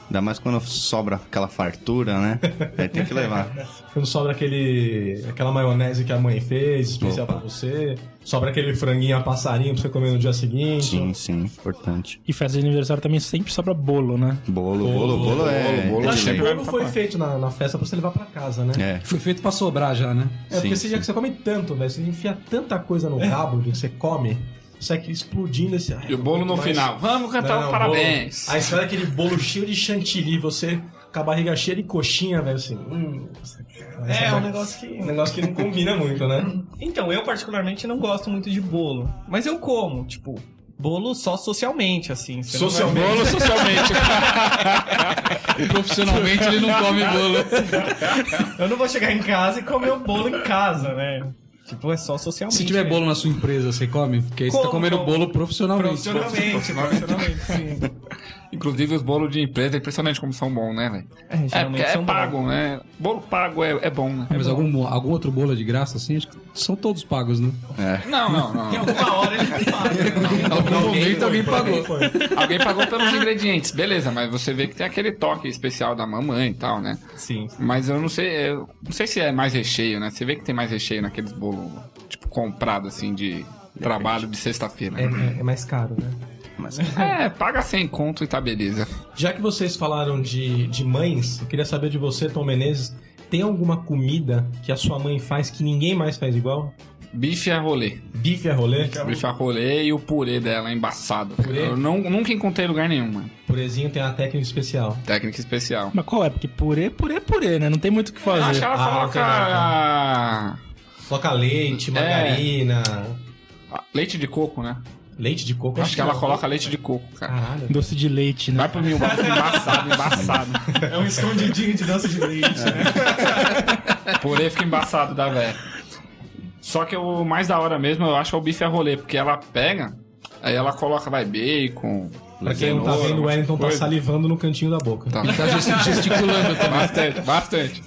S8: Ainda mais quando sobra aquela fartura, né? Aí tem que levar.
S3: Quando sobra aquele, aquela maionese que a mãe fez, especial
S8: Opa.
S3: pra você. Sobra aquele franguinho a passarinho pra você comer no dia seguinte.
S8: Sim, sim, importante.
S7: E festa de aniversário também sempre sobra bolo, né?
S8: Bolo, bolo, bolo, é.
S4: bolo,
S8: é
S3: Eu
S8: de
S3: acho que bolo foi feito na, na festa pra você levar pra casa, né?
S8: É.
S5: Foi feito pra sobrar já, né?
S3: É, porque
S8: Sim,
S3: você, já que você come tanto, velho, você enfia tanta coisa no rabo que você come, sai explodindo esse.
S4: E o bolo no
S3: mais-
S4: final. Vamos cantar
S3: Não,
S4: um
S3: não,
S4: parabéns.
S3: bolo- Aí você olha aquele bolo cheio de chantilly, você com a barriga cheia de coxinha, velho, assim. Hum,
S6: É, um negócio que...
S3: um negócio que não combina muito, né?
S6: Então, eu particularmente não gosto muito de bolo. Mas eu como, tipo, bolo só socialmente, assim.
S3: Socialmente.
S4: Bolo socialmente.
S5: Profissionalmente ele não come bolo.
S6: Eu não vou chegar em casa e comer o bolo em casa, né? Tipo, é só socialmente.
S5: Se tiver
S6: mesmo.
S5: bolo na sua empresa, você come? Porque aí você tá comendo
S6: como?
S5: bolo profissionalmente.
S6: Profissionalmente, profissionalmente, sim.
S4: Inclusive os bolos de empresa, é impressionante como são bons, né, velho?
S6: É,
S4: É, é
S6: são
S4: pago, né? Bolo pago é, é bom, né?
S5: É, mas algum, algum outro bolo é de graça, assim? Acho que são todos pagos, né?
S4: Não, não, não.
S6: Em alguma hora ele vai pagar.
S5: Em algum momento alguém pagou.
S4: Alguém pagou pelos ingredientes, beleza, mas você vê que tem aquele toque especial da mamãe e tal, né?
S6: Sim.
S4: Mas eu não sei, eu não sei se é mais recheio, né? Você vê que tem mais recheio naqueles bolos, tipo, comprado assim de trabalho de sexta-feira.
S3: É,
S4: né?
S3: é- é mais caro, né?
S4: É, paga 100 conto e tá beleza.
S3: Já que vocês falaram de, de mães, eu queria saber de você, Tom Menezes, tem alguma comida que a sua mãe faz que ninguém mais faz igual?
S4: Bife a rolê.
S3: Bife a rolê?
S4: Bife a rolê e o purê dela embaçado.
S3: Purê?
S4: Eu não, nunca encontrei lugar nenhum, mano.
S3: Purezinho tem uma técnica especial.
S4: Técnica especial.
S7: Mas qual é? Porque purê, purê, purê, né? Não tem muito o que
S4: Eu acho que
S7: fazer.
S4: ela
S3: Ah,
S4: coloca
S3: Coloca leite, margarina,
S4: leite de coco, né?
S3: Leite de coco.
S4: Acho que ela coloca leite de coco, cara.
S3: Caralho.
S7: Doce de leite, né?
S4: Vai pro mil, embaçado, embaçado.
S6: É um escondidinho de doce de leite, né?
S4: Purê fica embaçado da velha. Só que o mais da hora mesmo, eu acho, é o bife a rolê, porque ela pega, aí ela coloca, vai, bacon.
S3: Pra quem não tá vendo, o Wellington tá salivando no cantinho da boca.
S4: Tá.
S5: Tá gest- gesticulando também.
S4: Bastante, bastante.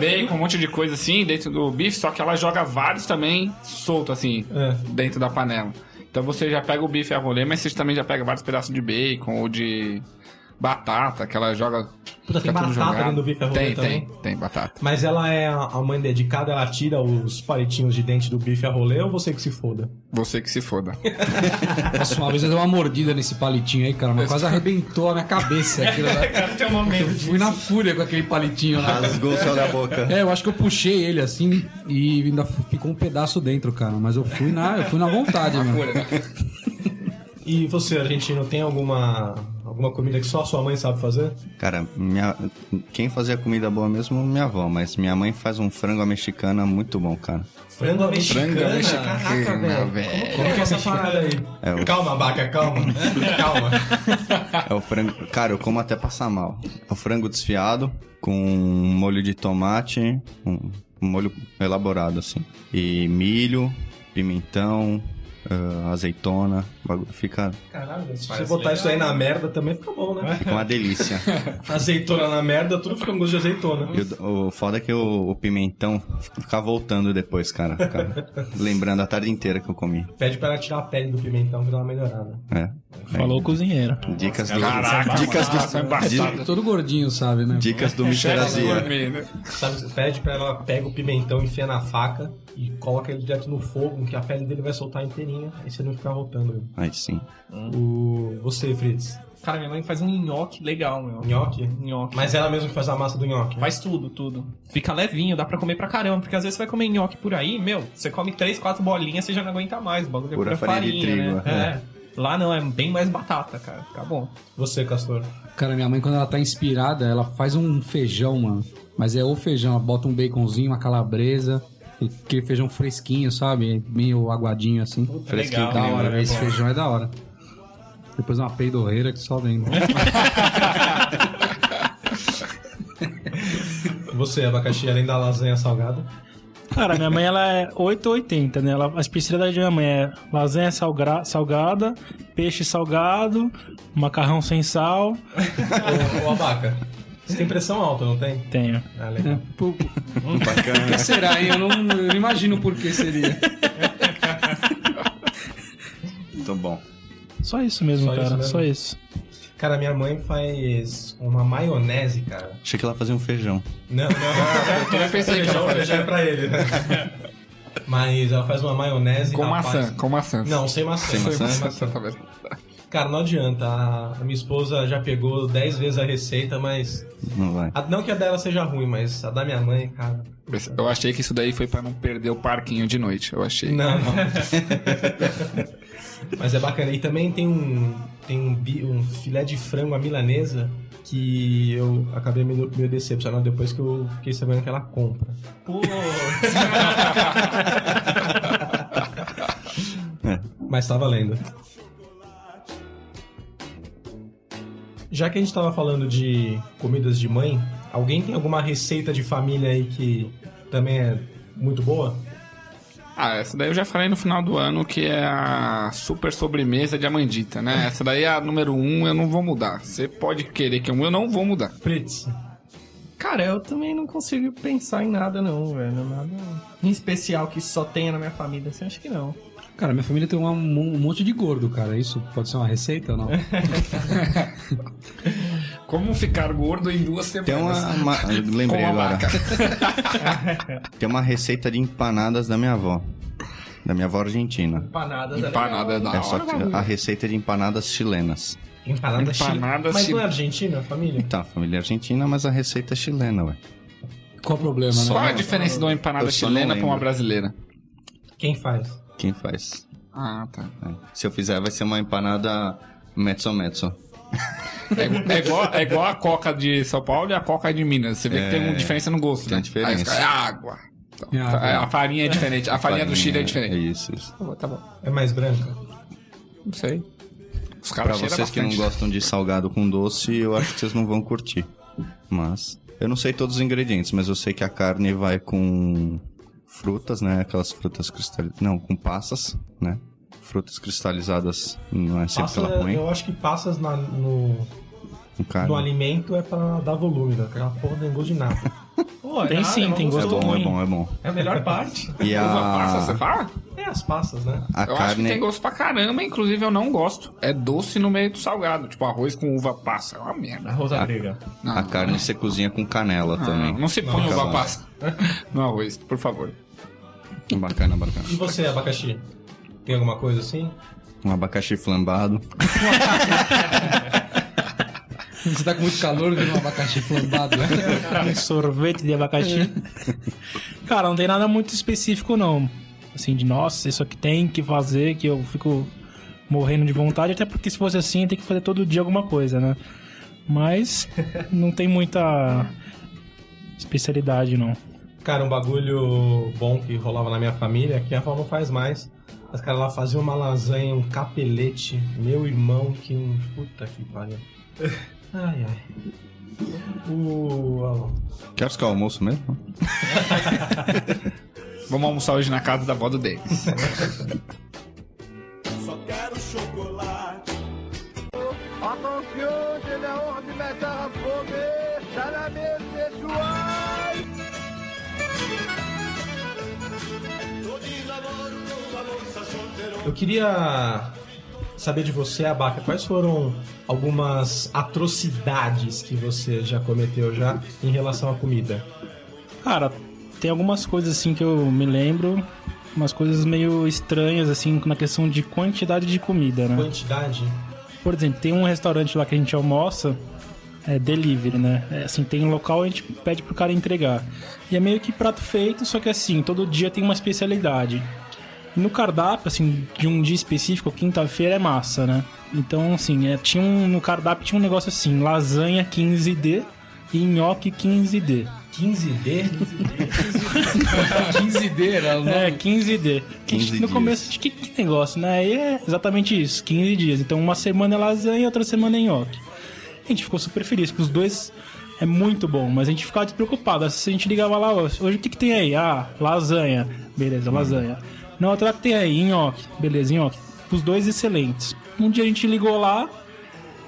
S4: Bacon, um monte de coisa assim dentro do bife, só que ela joga vários também solto assim,
S3: É.
S4: dentro da panela. Então você já pega o bife a rolê, mas você também já pega vários pedaços de bacon ou de batata, que ela joga.
S3: Puta, tem batata
S4: jogado.
S3: dentro do bife a rolê
S4: Tem,
S3: também?
S4: tem, tem batata.
S3: Mas ela é a a mãe dedicada, ela tira os palitinhos de dente do bife a rolê ou você que se foda?
S4: Você que se foda.
S5: Nossa, uma vez eu dei uma mordida nesse palitinho aí, cara, mas quase arrebentou a minha cabeça. Aquilo lá.
S6: Tem um momento
S5: Eu fui na fúria com aquele palitinho lá.
S8: Rasgou o céu da boca.
S5: É, eu acho que eu puxei ele assim e ainda ficou um pedaço dentro, cara. Mas eu fui na, eu fui na vontade, mano.
S3: E você, argentino, tem alguma, alguma comida que só a sua mãe sabe fazer?
S8: Cara, minha... quem fazia comida boa mesmo, minha avó, mas minha mãe faz um frango à mexicana muito bom, cara.
S3: Frango à mexicana?
S4: Frango à mexicana,
S3: Caraca, velho.
S4: velho.
S3: Como que é essa parada aí?
S8: É o-
S3: Calma, Baca, calma. calma.
S8: É o frango. Cara, eu como até passar mal. É o frango desfiado com um molho de tomate, um molho elaborado assim. E milho, pimentão, ah, azeitona. O bagulho fica,
S3: Caralho, se você
S6: Parece
S3: botar
S6: legal.
S3: isso aí na merda também fica bom, né?
S8: fica uma delícia.
S3: Azeitona na merda, tudo fica com gosto de azeitona.
S8: E o, o foda é que o, o pimentão fica voltando depois, cara. Fica lembrando a tarde inteira que eu comi.
S3: Pede pra ela tirar a pele do pimentão que dá uma melhorada.
S8: É.
S7: Falou o cozinheiro.
S8: Dicas do.
S4: Caraca,
S8: dicas do.
S4: embaçados.
S5: Todo gordinho, sabe, né?
S8: Dicas do Mr.
S4: Chefe
S8: Azia.
S4: gourmet, né?
S3: Sabe, você pede pra ela, pega o pimentão, enfia na faca e coloca ele direto no fogo, que a pele dele vai soltar inteirinha, aí você não fica rotando ele.
S8: Aí sim.
S3: O... Você, Fritz,
S6: Cara, minha mãe faz um nhoque legal, meu.
S3: nhoque?
S6: Nhoque.
S3: Mas ela mesmo que faz a massa do nhoque.
S6: Faz tudo, tudo. Fica levinho, dá pra comer pra caramba. Porque às vezes você vai comer nhoque por aí, meu, você come três, quatro bolinhas, você já não aguenta mais. O bagulho é
S8: Pura
S6: pura
S8: farinha de
S6: farinha, né?
S8: trigo,
S6: É. Lá não, é bem mais batata, cara. Fica bom.
S3: Você, Castor.
S5: Cara, minha mãe, quando ela tá inspirada, ela faz um feijão, mano. Mas é o feijão, ela bota um baconzinho, uma calabresa, aquele feijão fresquinho, sabe? Meio aguadinho assim.
S8: Fresquinho
S6: legal,
S5: Da hora, velho. Esse feijão é da hora. Depois uma peidorreira que só vem.
S3: Você, abacaxi, além da lasanha salgada.
S7: Cara, minha mãe ela é 880, né? Ela, a especialidade da minha mãe é lasanha salgra- salgada, peixe salgado, macarrão sem sal.
S3: Ô, abaca, você tem pressão alta, não tem?
S7: Tenho.
S3: Ah, legal.
S5: Por que será, hein? Eu não, eu não imagino por que seria.
S8: Muito bom.
S7: Só isso mesmo,
S3: Só isso
S7: cara.
S3: mesmo?
S7: Só isso.
S3: Cara, minha mãe faz uma maionese, cara.
S8: Achei que ela fazia um feijão.
S3: Não, não.
S4: Eu também pensei que ela
S3: feijão,
S4: fazia.
S3: feijão é pra ele, né? Mas ela faz uma maionese
S4: Com
S3: rapaz.
S4: maçã, com maçã.
S3: Não, sem maçã.
S8: Sem maçã?
S3: sem
S4: Maçã, tá vendo?
S3: Cara, não adianta. A, minha esposa já pegou 10 vezes a receita, mas.
S8: Não vai.
S3: a- não que a dela seja ruim, mas a da minha mãe, cara.
S4: Eu achei que isso daí foi pra não perder o parquinho de noite. Eu achei.
S3: Não, não. mas é bacana. E também tem um. Tem um, um filé de frango à milanesa que eu acabei me, me decepcionando depois que eu fiquei sabendo que ela compra. Mas tá valendo. Já que a gente tava falando de comidas de mãe, alguém tem alguma receita de família aí que também é muito boa?
S4: Ah, essa daí eu já falei no final do ano que é a super sobremesa de amandita, né? Essa daí é a número um, eu não vou mudar. Você pode querer que eu eu não vou mudar.
S3: Fritz,
S6: cara, eu também não consigo pensar em nada, não, velho. Nada em especial que só tenha na minha família, assim, acho que não.
S5: Cara, minha família tem uma- um monte de gordo, cara. Isso pode ser uma receita ou não?
S4: Como ficar gordo em duas
S8: Tem uma.
S4: semanas?
S8: uma- lembrei
S4: Com a
S8: agora.
S4: vaca.
S8: Tem uma receita de empanadas da minha avó. Da minha avó argentina.
S6: Empanadas
S4: Empanada é da
S8: É só
S4: hora,
S8: que a receita é de empanadas chilenas.
S3: empanada, chile-
S4: Empanada
S3: Mas não é argentina, a família?
S8: Tá, família argentina, mas a receita é chilena, ué.
S5: Qual o problema, né?
S4: Qual a diferença de uma empanada
S8: Eu
S4: chilena pra uma brasileira?
S3: Quem faz?
S8: Quem faz?
S4: Ah, tá.
S8: É. Se eu fizer, vai ser uma empanada mezzo mezzo.
S4: É, é igual, é igual a coca de São Paulo e a coca de Minas. Você vê que tem uma diferença no gosto,
S8: Tem
S4: né?
S8: diferença.
S4: Aí é água. Então,
S5: É água.
S4: tá, A farinha é diferente. A farinha do Chile é
S8: É
S4: diferente.
S8: isso, isso.
S4: Tá bom, Tá bom.
S3: É mais branca?
S4: Não sei. Os
S8: Pra
S4: caras cheiram
S8: vocês que não gostam de salgado com doce, eu acho que vocês não vão curtir. Mas. Eu não sei todos os ingredientes, mas eu sei que a carne vai com frutas, né? Aquelas frutas cristalizadas. Não, com passas, né? Frutas cristalizadas não é sempre
S3: Passa,
S8: que ela põe.
S3: eu acho que passas na- no,
S8: carne.
S3: no alimento é pra dar volume, né? Aquela porra não tem gosto de nada.
S6: Pô,
S7: Tem
S6: nada,
S7: sim,
S6: é
S7: tem
S6: uma
S8: É
S7: gosto
S8: bom, é bom, é bom.
S6: É a melhor parte.
S8: E
S4: Uva passa, você
S8: a,
S4: fala?
S3: É as passas, né?
S8: a
S4: Eu acho que
S8: carne.
S4: tem gosto pra caramba, inclusive eu não gosto. É doce no meio do salgado, tipo arroz com uva passa. É uma merda.
S6: Arroz à briga.
S4: Não,
S8: A carne você cozinha com canela
S4: não,
S8: também.
S4: não se põe uva
S8: bom.
S4: passa no arroz, por favor.
S8: Bacana, bacana.
S3: E você, abacaxi? Tem alguma coisa assim?
S8: Um abacaxi flambado.
S5: Você tá com muito calor, vira um abacaxi flambado, né?
S7: Um sorvete de abacaxi. Cara, não tem nada muito específico, não. Assim, de nossa, isso aqui tem que fazer, que eu fico morrendo de vontade, até porque se fosse assim, tem que fazer todo dia alguma coisa, né? Mas não tem muita especialidade, não.
S3: Cara, um bagulho bom que rolava na minha família, que a avó não faz mais. Os caras lá faziam uma lasanha, um capelete. Meu irmão, que um. Puta que pariu. Ai, ai. O.
S8: Quer o almoço mesmo?
S4: Vamos almoçar hoje na casa da avó do Denis.
S10: Só quero chocolate.
S3: Eu queria saber de você, Abaca, quais foram algumas atrocidades que você já cometeu já em relação à comida?
S7: Cara, tem algumas coisas assim que eu me lembro, umas coisas meio estranhas, assim, na questão de quantidade de comida, né?
S3: Quantidade?
S7: Por exemplo, tem um restaurante lá que a gente almoça, é delivery, né? É, assim, tem um local a gente pede pro cara entregar. E é meio que prato feito, só que assim, todo dia tem uma especialidade. E no cardápio, assim, de um dia específico, quinta-feira é massa, né? Então, assim, é, tinha um, no cardápio tinha um negócio assim, lasanha 15D e nhoque 15D.
S3: 15D?
S5: 15D era o nome.
S7: É, 15D.
S8: 15
S7: no
S8: dias.
S7: começo, de que, que negócio, né? Aí é exatamente isso, 15 dias. Então, uma semana é lasanha e outra semana é nhoque. A gente ficou super feliz, porque os dois é muito bom, mas a gente ficava despreocupado. Se a gente ligava lá, "Ó, hoje o que, que tem aí? Ah, lasanha. Beleza, lasanha. Na outra, o que tem aí? Nhoque. Beleza, nhoque. Os dois excelentes. Um dia a gente ligou lá,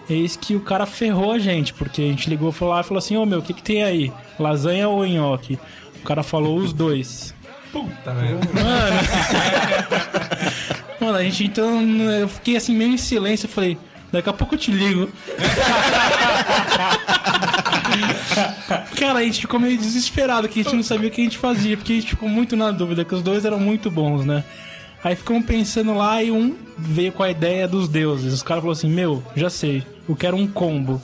S7: eis que o cara ferrou a gente, porque a gente ligou lá e falou assim: Ô meu, o que, que tem aí? Lasanha ou nhoque? O cara falou os dois.
S3: Puta merda.
S7: Mano, a gente então. Eu fiquei assim meio em silêncio. Eu falei, daqui a pouco eu te ligo. Cara, a gente ficou meio desesperado, que a gente não sabia o que a gente fazia, porque a gente ficou muito na dúvida, que os dois eram muito bons, né? Aí ficamos pensando lá e um veio com a ideia dos deuses. Os caras falaram assim: Meu, já sei, eu quero um combo.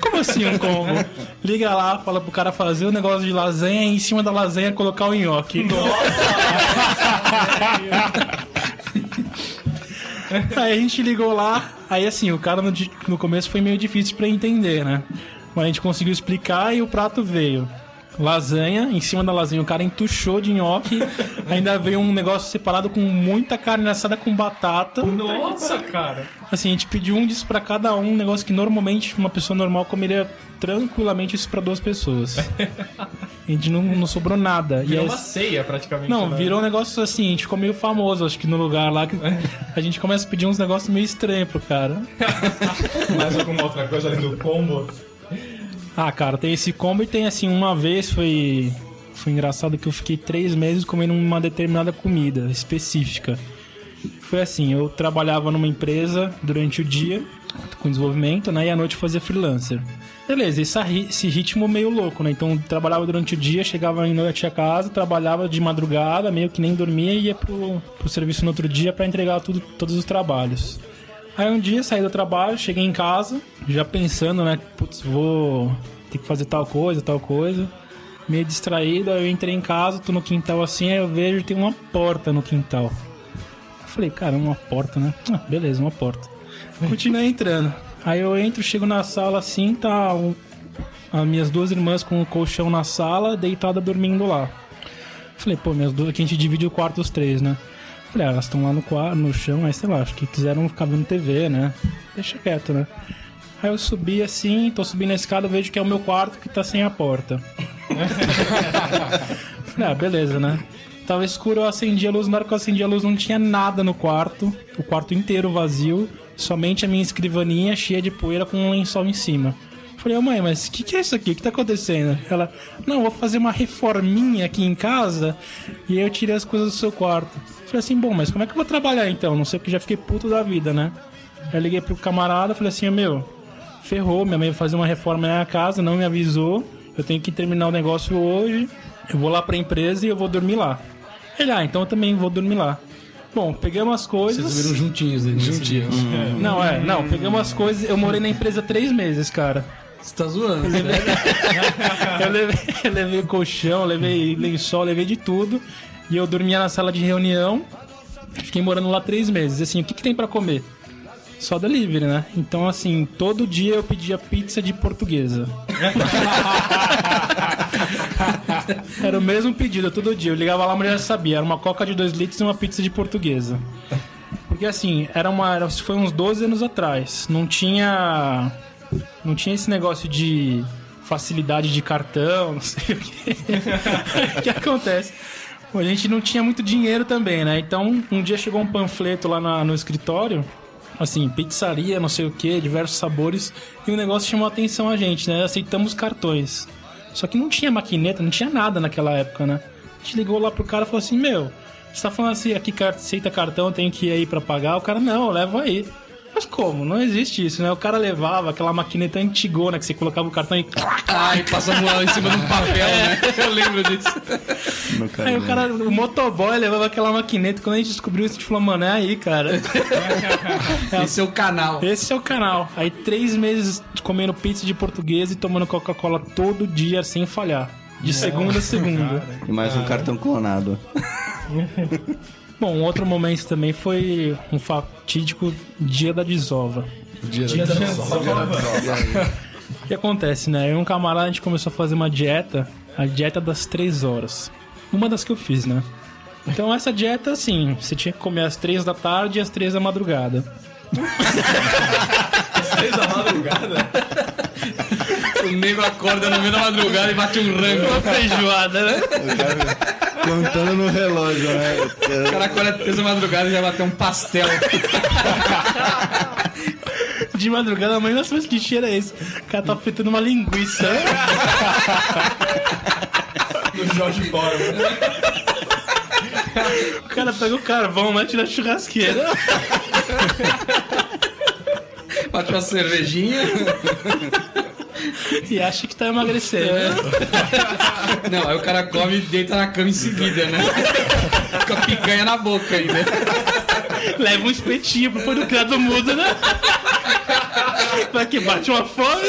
S7: Como assim um combo? Liga lá, fala pro cara fazer o negócio de lasanha e em cima da lasanha colocar o nhoque. Aí a gente ligou lá, aí assim, o cara no, no começo foi meio difícil pra entender, né? Mas a gente conseguiu explicar e o prato veio. Lasanha, em cima da lasanha o cara entuchou de nhoque, ainda veio um negócio separado com muita carne assada com batata.
S6: Nossa, cara.
S7: Assim, a gente pediu um disso pra cada um, um negócio que normalmente uma pessoa normal comeria tranquilamente isso pra duas pessoas. A gente não, não sobrou nada.
S6: Virou
S7: e
S6: uma
S7: aí-
S6: ceia, praticamente.
S7: não,
S6: né?
S7: virou um negócio assim, a gente ficou meio famoso, acho que no lugar lá que a gente começa a pedir uns negócios meio estranhos pro cara.
S3: Mais alguma outra coisa além do combo?
S7: Ah, cara, tem esse combo e tem assim, uma vez foi. Foi engraçado que eu fiquei três meses comendo uma determinada comida específica. Foi assim, eu trabalhava numa empresa durante o dia com desenvolvimento, né? E à noite fazia freelancer. Beleza, esse, ri- esse ritmo meio louco, né? Então trabalhava durante o dia, chegava em noite a casa, trabalhava de madrugada, meio que nem dormia e ia pro, pro serviço no outro dia pra entregar tudo, todos os trabalhos. Aí um dia saí do trabalho, cheguei em casa, já pensando, né? Putz, vou ter que fazer tal coisa, tal coisa. Meio distraído, aí eu entrei em casa, tô no quintal assim, aí eu vejo que tem uma porta no quintal. Eu falei, cara, uma porta, né? Ah, beleza, uma porta. Continuei entrando. Aí eu entro, chego na sala assim, tá um- as minhas duas irmãs com o colchão na sala, deitada dormindo lá. Falei, pô, minhas duas, aqui a gente divide o quarto os três, né? Falei, ah, elas estão lá no, quarto, no chão, aí sei lá, acho que quiseram ficar vendo TV, né? Deixa quieto, né? Aí eu subi assim, tô subindo a escada, vejo que é o meu quarto que tá sem a porta. Falei, ah, beleza, né? Tava escuro, eu acendi a luz, na hora que eu acendi a luz não tinha nada no quarto, o quarto inteiro vazio, somente a minha escrivaninha cheia de poeira com um lençol em cima. Falei, ô mãe, mas o que, que é isso aqui? O que tá acontecendo? Ela, não, vou fazer uma reforminha aqui em casa e aí eu tirei as coisas do seu quarto. Falei assim, bom, mas como é que eu vou trabalhar então? Não sei porque já fiquei puto da vida, né? Aí eu liguei pro camarada, falei assim, meu, ferrou, minha mãe vai fazer uma reforma na minha casa, não me avisou, eu tenho que terminar o negócio hoje, eu vou lá pra empresa e eu vou dormir lá. Ele, ah, então eu também vou dormir lá. Bom, pegamos as coisas.
S5: Vocês viram juntinhos aí. Juntinhos.
S7: Não, é, não, pegamos as coisas. Eu morei na empresa três meses, cara.
S5: Você tá zoando.
S7: Eu levei, eu levei, eu levei colchão, levei lençol, levei de tudo. E eu dormia na sala de reunião. Fiquei morando lá três meses. Assim, o que, que tem pra comer? Só delivery, né? Então, assim, todo dia eu pedia pizza de portuguesa. Era o mesmo pedido todo dia. Eu ligava lá, a mulher já sabia. Era uma coca de 2 litros e uma pizza de portuguesa. Porque assim, era uma. Era, foi uns 12 anos atrás. Não tinha. Não tinha esse negócio de facilidade de cartão, não sei o que. que acontece? A gente não tinha muito dinheiro também, né? Então, um dia chegou um panfleto lá na- no escritório, assim, pizzaria, não sei o que, diversos sabores, e o negócio chamou a atenção a gente, né? Aceitamos cartões. Só que não tinha maquineta, não tinha nada naquela época, né? A gente ligou lá pro cara e falou assim: Meu, você tá falando assim, aqui aceita cartão, tenho que ir aí pra pagar? O cara, não, leva aí. Mas como? Não existe isso, né? O cara levava aquela maquineta antigona que você colocava o cartão e.
S5: Ai, passa a mão em cima de um papel, né? Eu lembro disso.
S8: No
S7: Aí o cara, o motoboy levava aquela maquineta. Quando a gente descobriu isso, a gente falou, mano, é aí, cara.
S5: Esse é o canal.
S7: Esse é o canal. Aí três meses comendo pizza de português e tomando Coca-Cola todo dia sem falhar. De segunda a segunda.
S8: E mais um cartão clonado.
S7: Bom, um outro momento também foi um fatídico dia da desova.
S4: Dia
S7: O que acontece, né? Eu e um camarada, a gente começou a fazer uma dieta, a dieta das três horas. Uma das que eu fiz, né? Então essa dieta, assim, você tinha que comer às três da tarde e às três da madrugada.
S3: Três da madrugada?
S5: O nego acorda no meio da madrugada e bate um rango.
S7: Uma feijoada, né?
S8: Contando no relógio, né?
S5: O cara acorda três da madrugada e já bateu um pastel.
S7: De madrugada, a mãe, nossa, mas que cheiro é esse? O cara tá fritando uma linguiça.
S3: Do Jorge Fora.
S7: O cara pega o carvão, mete na churrasqueira.
S5: Bate uma cervejinha.
S7: E acha que tá emagrecendo.
S5: Não, aí o cara come e deita na cama em seguida, né? Com a picanha na boca ainda.
S7: Leva um espetinho pro pôr no criado mudo, né? Vai que bate uma fome.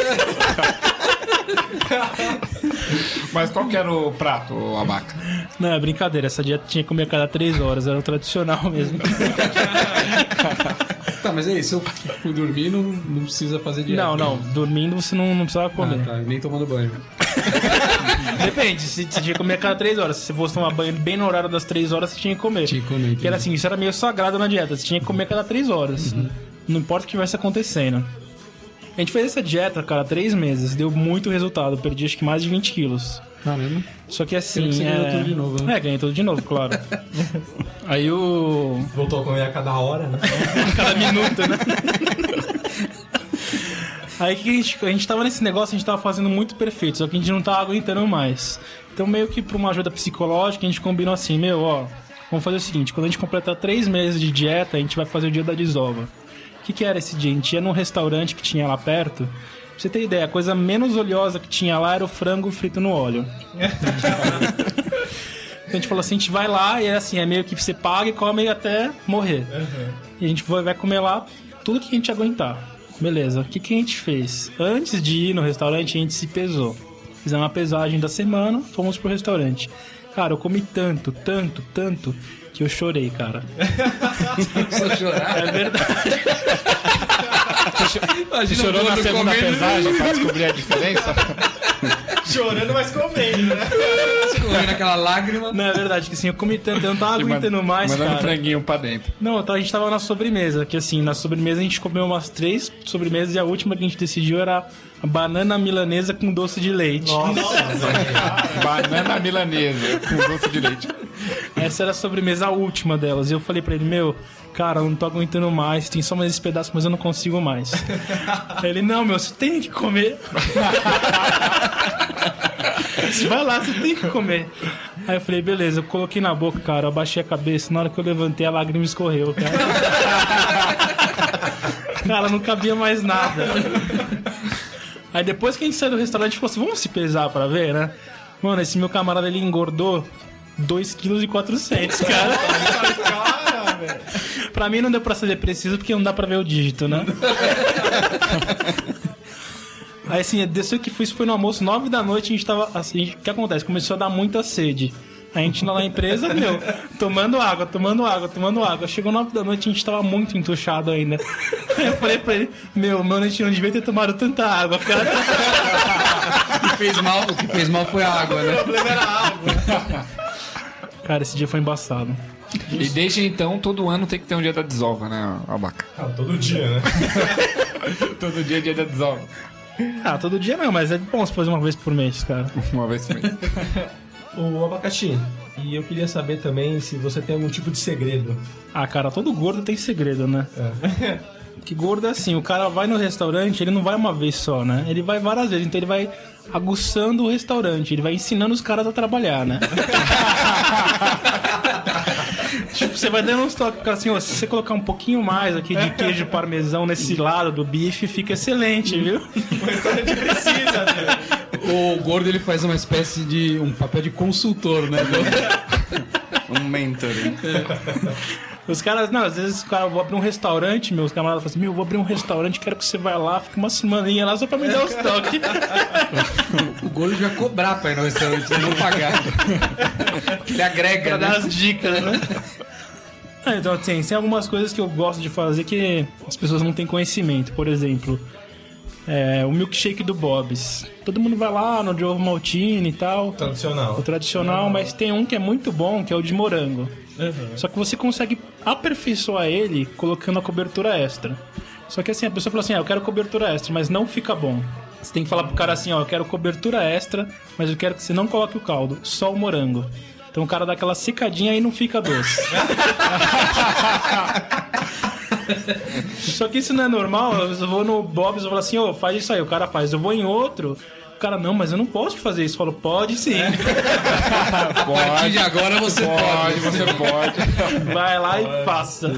S4: Mas qual que era o prato, abaca?
S7: Não, é brincadeira. Essa dieta tinha que comer a cada três horas. Era o tradicional mesmo.
S5: Tá, mas aí, se eu fui dormir, não, não precisa fazer dieta.
S7: Não, não. Dormindo você não, não precisava
S5: Ah,
S7: comer.
S5: tá, nem tomando banho.
S7: Depende. Se você tinha que comer a cada três horas. Se você fosse tomar banho bem no horário das três horas, você tinha que comer.
S5: Tinha que comer,
S7: Que era assim, isso era meio sagrado na dieta. Você tinha que comer a cada três horas. Não importa o que estivesse acontecendo. A gente fez essa dieta, cara, três meses. Deu muito resultado. Eu perdi acho que mais de 20 quilos.
S5: Caramba.
S7: Só que assim.
S5: Você
S7: é...
S5: ganhou tudo de novo, né?
S7: É, ganhei tudo de novo, claro. Aí o.
S3: Voltou a comer a cada hora, né?
S7: cada minuto, né? Aí que a gente, a gente tava nesse negócio, a gente tava fazendo muito perfeito, só que a gente não tava aguentando mais. Então, meio que pra uma ajuda psicológica, a gente combinou assim: meu, ó, vamos fazer o seguinte: quando a gente completar três meses de dieta, a gente vai fazer o dia da desova. O que, que era esse dia? A gente ia num restaurante que tinha lá perto. Pra você ter ideia, a coisa menos oleosa que tinha lá era o frango frito no óleo. Então a gente falou assim, a gente vai lá e é assim, é meio que você paga e come até morrer. E a gente vai vai comer lá tudo que a gente aguentar. Beleza, o que, que a gente fez? Antes de ir no restaurante, a gente se pesou. Fizemos uma pesagem da semana, fomos pro restaurante. Cara, eu comi tanto, tanto, tanto, que eu chorei, cara.
S5: Só chorar.
S7: É verdade.
S5: Imagina
S4: Chorou na segunda
S5: comendo,
S4: pesagem pra descobrir a diferença?
S3: Chorando, mas comendo, né?
S5: escorrendo aquela lágrima.
S7: Não, é verdade, que assim, eu comi tanto, eu não tava aguentando mais,
S4: Mandando
S7: cara.
S4: franguinho pra dentro.
S7: Não, tá, a gente tava na sobremesa, que assim, na sobremesa a gente comeu umas três sobremesas e a última que a gente decidiu era a banana milanesa com doce de leite.
S4: Banana milanesa com doce de leite.
S7: Essa era a sobremesa a última delas. E eu falei pra ele, meu, cara, eu não tô aguentando mais, tem só mais esse pedaço, mas eu não consigo mais. Ele, não, meu, você tem que comer. Você vai lá, você tem que comer. Aí eu falei, beleza, eu coloquei na boca, cara, eu abaixei a cabeça, na hora que eu levantei, a lágrima escorreu, cara. Cara, não cabia mais nada. Aí depois que a gente saiu do restaurante, a gente falou assim, vamos se pesar pra ver, né? Mano, esse meu camarada, ele engordou 2,4 kg, cara. Pra mim não deu pra saber preciso, porque não dá pra ver o dígito, né? Aí assim, desceu que foi, isso foi no almoço, 9 da noite, a gente tava. Assim, o que acontece? Começou a dar muita sede. A gente lá na empresa, meu, tomando água, tomando água, tomando água. Chegou 9 da noite, a gente tava muito entuchado ainda. Aí eu falei pra ele, meu, mano, a gente não devia ter tomado tanta água, cara.
S5: O que fez mal, o que fez mal foi a água, né?
S7: Cara, esse dia foi embaçado.
S4: E desde então, todo ano tem que ter um dia da desova, né, Abaca?
S3: Ah, todo dia, né?
S4: Todo dia é dia da desova.
S7: Ah, todo dia não, mas é bom se fazer uma vez por mês, cara.
S4: Uma vez por mês.
S3: O abacaxi. E eu queria saber também se você tem algum tipo de segredo.
S7: Ah, cara, todo gordo tem segredo, né? Que gordo é assim, o cara vai no restaurante, ele não vai uma vez só, né? Ele vai várias vezes, então ele vai aguçando o restaurante, ele vai ensinando os caras a trabalhar, né? Tipo, você vai dando uns toques cara assim, ó, se você colocar um pouquinho mais aqui de queijo parmesão nesse lado do bife, fica excelente, viu?
S3: Precisa, né?
S5: O gordo ele faz uma espécie de um papel de consultor, né?
S8: Um mentor.
S7: Os caras, não, às vezes os caras vão abrir um restaurante, meus camaradas falam assim, meu, eu vou abrir um restaurante, quero que você vá lá, fica uma semaninha lá só pra me dar os toques.
S5: O gordo já cobrar pra ir no restaurante, não pagar. Ele agrega,
S7: pra dar
S5: né?
S7: as dicas, né? Ah, então, assim, tem algumas coisas que eu gosto de fazer que as pessoas não têm conhecimento. Por exemplo, é, o milkshake do Bob's. Todo mundo vai lá no de ovo maltine e tal. O
S3: Tradicional.
S7: tradicional, mas tem um que é muito bom, que é o de morango. Só que você consegue aperfeiçoar ele colocando a cobertura extra. Só que assim, a pessoa fala assim, ah, eu quero cobertura extra, mas não fica bom. Você tem que falar pro cara assim, ó, eu quero cobertura extra, mas eu quero que você não coloque o caldo, só o morango. Então o cara dá aquela secadinha e não fica doce. Só que isso não é normal. Eu vou no Bob's e falo assim, ô, faz isso aí. O cara faz. Eu vou em outro. O cara, não, mas eu não posso fazer isso. Eu falo, pode sim.
S5: A partir de agora você pode.
S4: você pode.
S7: Vai lá e faça.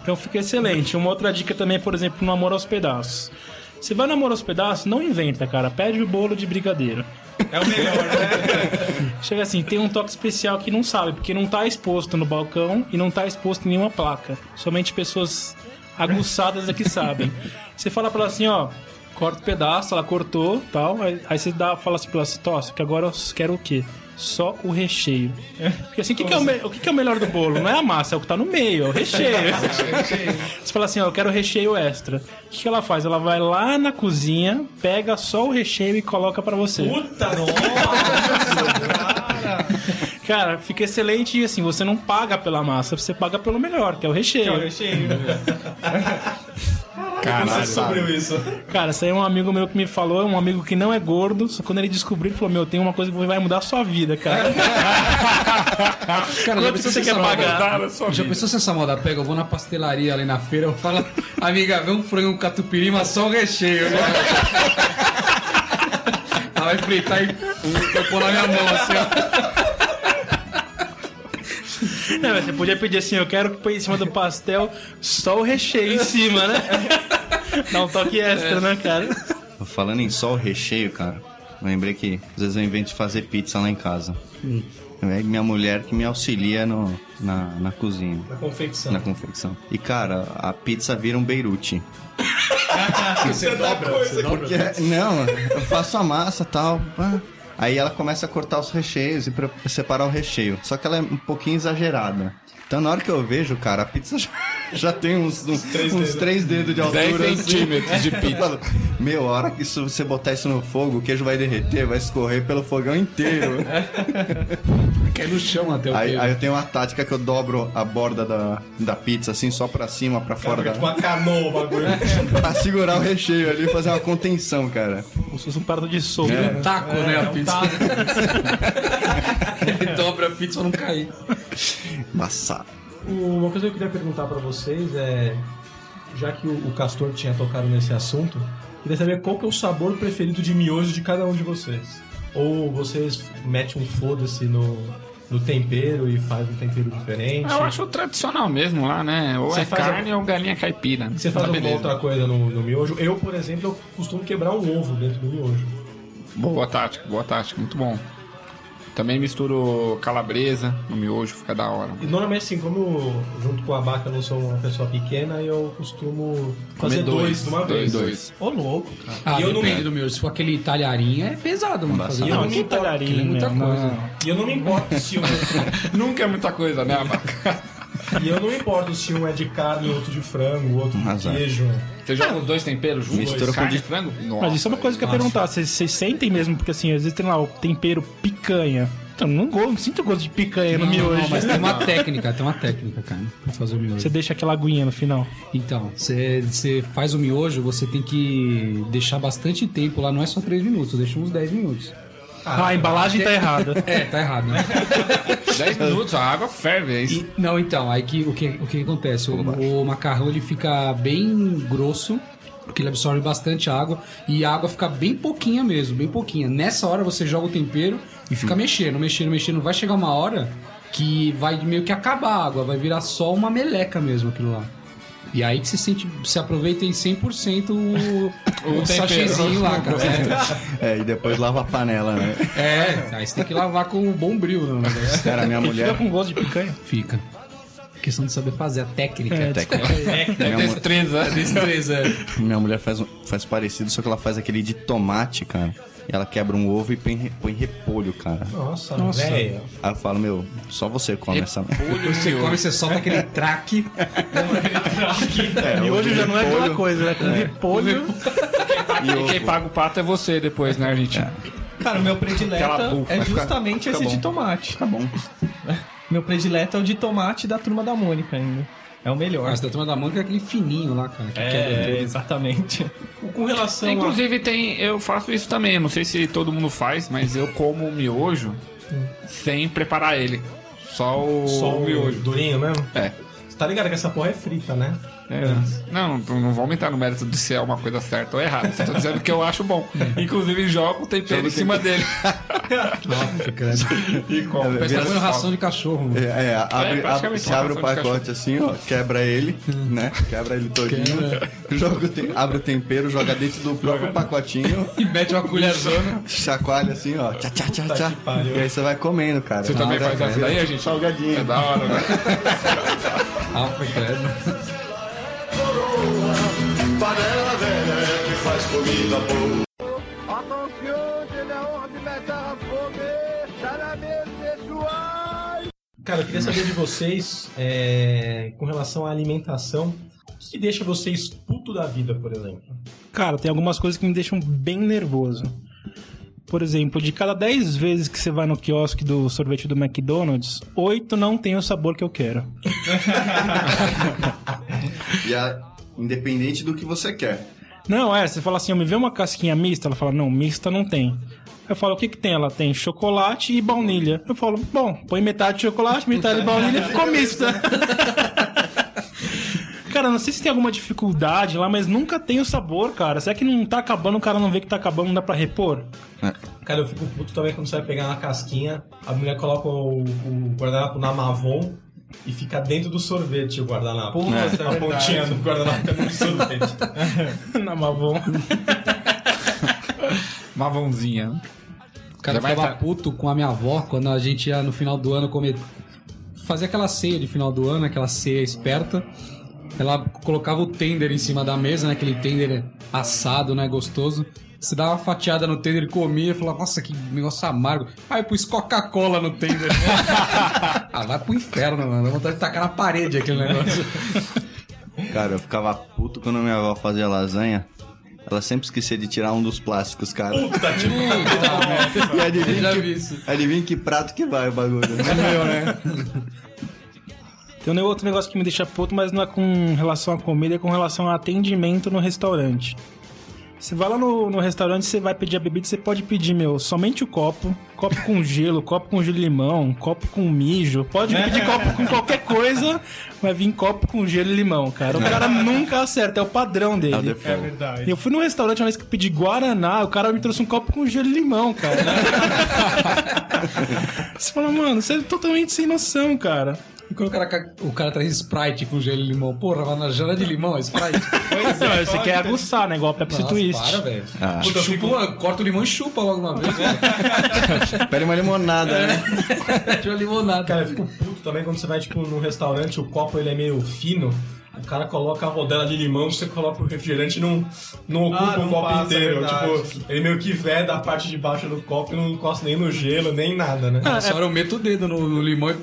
S7: então fica excelente. Uma outra dica também, por exemplo, no amor aos pedaços. Você vai no amor aos pedaços, não inventa, cara. Pede o bolo de brigadeiro.
S3: É o melhor, né?
S7: Chega assim, tem um toque especial que não sabe, porque não tá exposto no balcão e não tá exposto em nenhuma placa. Somente pessoas aguçadas é que sabem. Você fala pra ela assim, ó, corta o pedaço, ela cortou tal. Aí, aí você dá, fala assim pra ela assim, tosse, que agora eu quero o quê? Só o recheio. Porque assim, o que, que é o, o que, que é o melhor do bolo? Não é a massa, é o que tá no meio, é o recheio. Você fala assim, ó, eu quero recheio extra. O que, que ela faz? Ela vai lá na cozinha, pega só o recheio e coloca pra você.
S3: Puta, nossa!
S7: Cara, fica excelente e assim, você não paga pela massa, você paga pelo melhor, que é o recheio.
S3: Que é o recheio. Você
S4: Caralho.
S3: descobriu isso.
S7: Cara, isso aí é um amigo meu que me falou, um amigo que não é gordo, só quando ele descobriu, ele falou, meu, tem uma coisa que vai mudar a sua vida, cara.
S5: Cara, já
S7: Quanto você quer
S5: essa moda-
S7: pagar?
S5: Já pensou se essa moda pega? Eu vou na pastelaria ali na feira, eu falo, amiga, vê um frango com catupiry, mas só o recheio, né? Ela vai fritar e pôr na minha mão assim, ó.
S7: Não, mas você podia pedir assim, eu quero que põe em cima do pastel só o recheio em cima, né? Dá um toque extra, né, cara?
S8: Falando em só o recheio, cara, lembrei que às vezes eu invento de fazer pizza lá em casa. É minha mulher que me auxilia no, na, na cozinha,
S3: Na confecção.
S8: na confecção. E cara, a pizza vira um Beirute.
S3: Você dobra, você dobra.
S8: Porque, não, eu faço a massa e tal. pá. Aí ela começa a cortar os recheios e separar o recheio. Só que ela é um pouquinho exagerada. Então na hora que eu vejo, cara, a pizza já, já tem uns, uns,
S3: três
S8: uns
S3: dedos.
S8: três dedos de
S4: 10
S8: altura. assim.
S4: centímetros de pizza.
S8: Meu, a hora que isso, você botar isso no fogo, o queijo vai derreter, vai escorrer pelo fogão inteiro.
S5: Cai no chão até o
S8: aí,
S5: queijo.
S8: aí eu tenho uma tática que eu dobro a borda da, da pizza, assim, só pra cima, pra fora
S3: Cara,
S8: da...
S3: tipo uma canoa o bagulho.
S8: pra segurar o recheio ali e fazer uma contenção, cara.
S7: Como se fosse um prato de sopa.
S5: Um taco, né, a
S3: É, um
S5: pizza.
S3: taco.
S5: Ele dobra a pizza pra não cair.
S8: Embaçado.
S3: Uma coisa que eu queria perguntar pra vocês é, já que o, Castor tinha tocado nesse assunto, queria saber qual que é o sabor preferido de miojo de cada um de vocês. Ou vocês metem um foda-se no, no tempero e faz um tempero diferente.
S4: Eu acho o tradicional mesmo lá, né? Ou
S3: Você
S4: é
S3: faz
S4: carne ou galinha caipira.
S3: Você faz
S4: Tá
S3: alguma
S4: beleza.
S3: outra coisa no, no miojo? Eu, por exemplo, eu costumo quebrar um ovo dentro do miojo.
S4: Boa tática, boa tática, muito bom. Também misturo calabresa no miojo, fica da hora.
S3: E normalmente, assim, como eu, junto com a vaca eu não sou uma pessoa pequena, eu costumo fazer
S4: Comer
S3: dois, de uma vez.
S4: dois.
S6: Ô, louco, cara.
S5: Ah,
S3: E eu não me-
S5: do meu. Se for aquele talharinho, é pesado, mano. Fazer
S3: eu não
S5: dois.
S3: me importo.
S7: talharinho,
S5: é muita coisa.
S7: não.
S3: E eu não me importo se um,
S4: Nunca é muita coisa, né, vaca?
S3: E eu não importo se um é de carne, outro de frango, outro de
S8: Azar.
S3: queijo.
S4: Você joga os dois temperos juntos?
S8: Mistura com
S4: carne
S8: de-
S4: frango? Nossa,
S7: Mas isso é uma coisa que eu ia perguntar. Vocês, vocês sentem mesmo? Porque assim, às vezes tem lá o tempero picanha. Então, não, go- não sinto gosto de picanha no miojo.
S5: não, mas tem uma técnica, tem uma técnica, cara, pra fazer o miojo.
S7: Você deixa aquela aguinha no final.
S5: Então, você você faz o miojo, você tem que deixar bastante tempo lá, não é só 3 minutos, deixa uns 10 minutos.
S7: Ah, a embalagem tá errada.
S5: É, tá errado, né?
S4: 10 minutos, a água ferve, é isso.
S5: E- não, então, aí que, o, que, o que acontece? O, o macarrão ele fica bem grosso, porque ele absorve bastante água, e a água fica bem pouquinha mesmo, bem pouquinha. Nessa hora você joga o tempero e fica mexendo, mexendo, mexendo. Vai chegar uma hora que vai meio que acabar a água, vai virar só uma meleca mesmo aquilo lá. E aí que você sente, você aproveita em 100% o, o,
S4: tempero.
S5: sachêzinho lá, cara.
S8: É, e depois lava a panela, né?
S5: É, aí você tem que lavar com bom brilho negócio.
S8: Cara, minha
S7: Fica
S8: mulher.
S7: com gosto de picanha.
S5: Fica. questão de saber fazer, a técnica.
S7: É,
S8: técnica.
S4: É
S8: Minha, mu-
S4: destreza.
S5: Destreza.
S8: minha mulher faz, um- faz parecido, só que ela faz aquele de tomate, cara. E ela quebra um ovo e põe, põe repolho, cara.
S3: Nossa,
S7: Nossa.
S3: velho.
S8: Aí eu falo, meu, só você come essa.
S5: Você come, você solta aquele traque.
S8: É,
S7: E hoje já não é aquela
S8: repolho
S7: coisa, né? Com repolho.
S4: E quem paga o pato é você depois, né, Argentina?
S6: Cara, o meu predileto é justamente
S8: fica
S6: esse
S8: bom.
S6: de tomate.
S8: Tá bom.
S6: Meu predileto é o de tomate da turma da Mônica ainda. É o melhor.
S5: Mas da turma da manga é aquele fininho lá, cara. Que quebra
S6: É,
S5: tudo.
S6: exatamente.
S3: Com relação a...
S4: Inclusive tem, eu faço isso também. Não sei se todo mundo faz, mas eu como o miojo sem preparar ele. Só o,
S3: Só o
S4: miojo.
S3: durinho mesmo?
S4: É.
S3: Você tá ligado que essa porra é frita, né?
S4: É. Não, não, vou aumentar no mérito de se é uma coisa certa ou errada. Só tô dizendo que eu acho bom. Inclusive jogo o tempero em cima dele.
S5: Nossa, cara.
S4: E como.
S8: É,
S5: Parece uma ração de cachorro, mano.
S8: É, é, abre,
S4: praticamente
S8: abre- você
S4: uma
S8: abre o
S4: ração
S8: pacote assim, ó, quebra ele, né? Quebra ele todinho, joga o tem- abre o tempero, joga dentro do próprio pacotinho,
S5: E mete uma colherzona.
S8: chacoalha assim, ó, tchá, tchá, tchá, tchá. E aí você vai comendo, cara.
S4: Você também faz essa daí, a gente?
S8: Salgadinho.
S4: É da hora, né?
S5: Ah, foi credo.
S3: Cara, eu queria saber de vocês, é, com relação à alimentação, o que, que deixa vocês puto da vida, por exemplo?
S7: Cara, tem algumas coisas que me deixam bem nervoso. Por exemplo, de cada 10 vezes que você vai no quiosque do sorvete do McDonald's, 8 não tem o sabor que eu quero.
S8: E a- independente do que você quer.
S7: Não, é, você fala assim, eu me vê uma casquinha mista, ela fala, não, mista não tem. Eu falo, o que que tem? Ela tem chocolate e baunilha. Eu falo, bom, põe metade de chocolate, metade de baunilha e ficou mista. Cara, não sei se tem alguma dificuldade lá, mas nunca tem o sabor, cara. Será que não tá acabando, o cara não vê que tá acabando, não dá pra repor?
S3: Cara, eu fico puto também quando você vai pegar uma casquinha, a mulher coloca o, o guardanapo na Mavon e fica dentro do sorvete o guardanapo.
S6: Puta,
S3: Nossa,
S6: é
S3: a pontinha do guardanapo fica dentro do sorvete.
S7: Na Mavon.
S4: Mavãozinha.
S5: Cara,
S4: Já
S5: ficava
S4: tá-
S5: puto com a minha avó quando a gente ia no final do ano comer. Fazer aquela ceia de final do ano, aquela ceia esperta. Ela colocava o tender em cima da mesa, né? Aquele tender assado, né? Gostoso. Você dava uma fatiada no tender e comia e falava, nossa, que negócio amargo. Aí pus Coca-Cola no tender. ah, vai pro inferno, mano. Dá vontade de tacar na parede aquele negócio.
S8: Cara, eu ficava puto quando minha avó fazia lasanha. Ela sempre esquecia de tirar um dos plásticos, cara.
S3: Puta que
S8: E adivinha, que, adivinha que prato que vai o bagulho.
S5: É meu, né?
S7: Tem um outro negócio que me deixa puto, mas não é com relação à comida, é com relação ao atendimento no restaurante. Você vai lá no, no restaurante, você vai pedir a bebida, você pode pedir, meu, somente o copo, copo com gelo, copo com gelo de limão, copo com mijo. Pode pedir copo com qualquer coisa, vai vir copo com gelo e limão, cara. O cara nunca acerta, é o padrão
S8: É
S7: dele.
S8: default.
S6: verdade.
S7: Eu fui num restaurante uma vez que eu pedi Guaraná, o cara me trouxe um copo com gelo e limão, cara. Você fala, mano, você é totalmente sem noção, cara.
S5: Quando o cara, ca- o cara traz Sprite com gelo e limão, porra, vai na jara de limão, é Sprite.
S7: Não, você quer aguçar, né? Igual Pepsi
S5: Nossa,
S7: Twist.
S5: para, velho.
S8: Ah.
S5: Puta, chupa, corta o limão e chupa logo uma vez.
S8: Pede uma limonada, né?
S5: Pede uma limonada.
S3: Cara, eu fico puto também quando você vai, tipo, num restaurante, o copo ele é meio fino. O cara coloca a rodela de limão, você coloca o refrigerante e não, não ocupa
S6: Ah, não
S3: o copo
S6: passa,
S3: inteiro.
S6: verdade.
S3: Tipo, ele meio que veda a parte de baixo do copo e não encosta nem no gelo, nem nada, né?
S5: Só hora eu meto o dedo no, no limão e...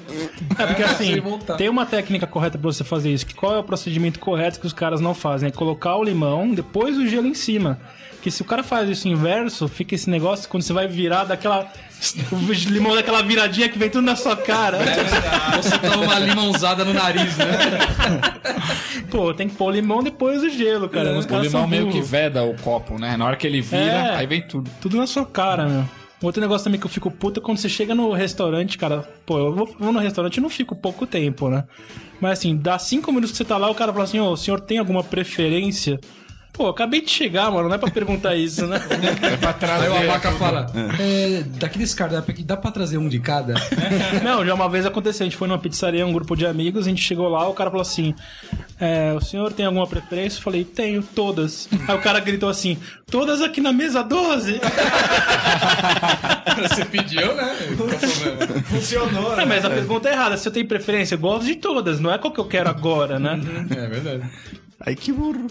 S7: É porque assim, tem uma técnica correta pra você fazer isso. Que qual é o procedimento correto que os caras não fazem? É colocar o limão, depois o gelo em cima. Que se o cara faz isso inverso, fica esse negócio quando você vai virar daquela. O limão daquela viradinha que vem tudo na sua cara.
S5: Você toma uma limãozada no nariz, né?
S7: Pô, tem que pôr o limão depois o gelo, cara. Os
S4: O limão meio que veda o copo, né? Na hora que ele vira,
S7: É.
S4: aí vem tudo.
S7: Tudo na sua cara, meu. Outro negócio também que eu fico puta é quando você chega no restaurante, cara. Pô, eu vou, vou no restaurante e não fico pouco tempo, né? Mas assim, dá cinco minutos que você tá lá, o cara fala assim: Ô, o senhor tem alguma preferência? Pô, acabei de chegar, mano, não é pra perguntar isso, né?
S4: É pra trazer.
S5: Aí o abaca fala, é, daqueles cardápios aqui, dá pra trazer um de cada?
S7: Não, já uma vez aconteceu, a gente foi numa pizzaria, um grupo de amigos, a gente chegou lá, o cara falou assim: é, o senhor tem alguma preferência? Eu falei, tenho, todas. Aí o cara gritou assim: todas aqui na mesa 12?
S5: Você pediu, né?
S6: Funcionou,
S7: É,
S6: né?
S7: mas a pergunta é errada. Se eu tenho preferência, eu gosto de todas, não é qual que eu quero agora, né?
S5: É verdade.
S8: Ai, que burro.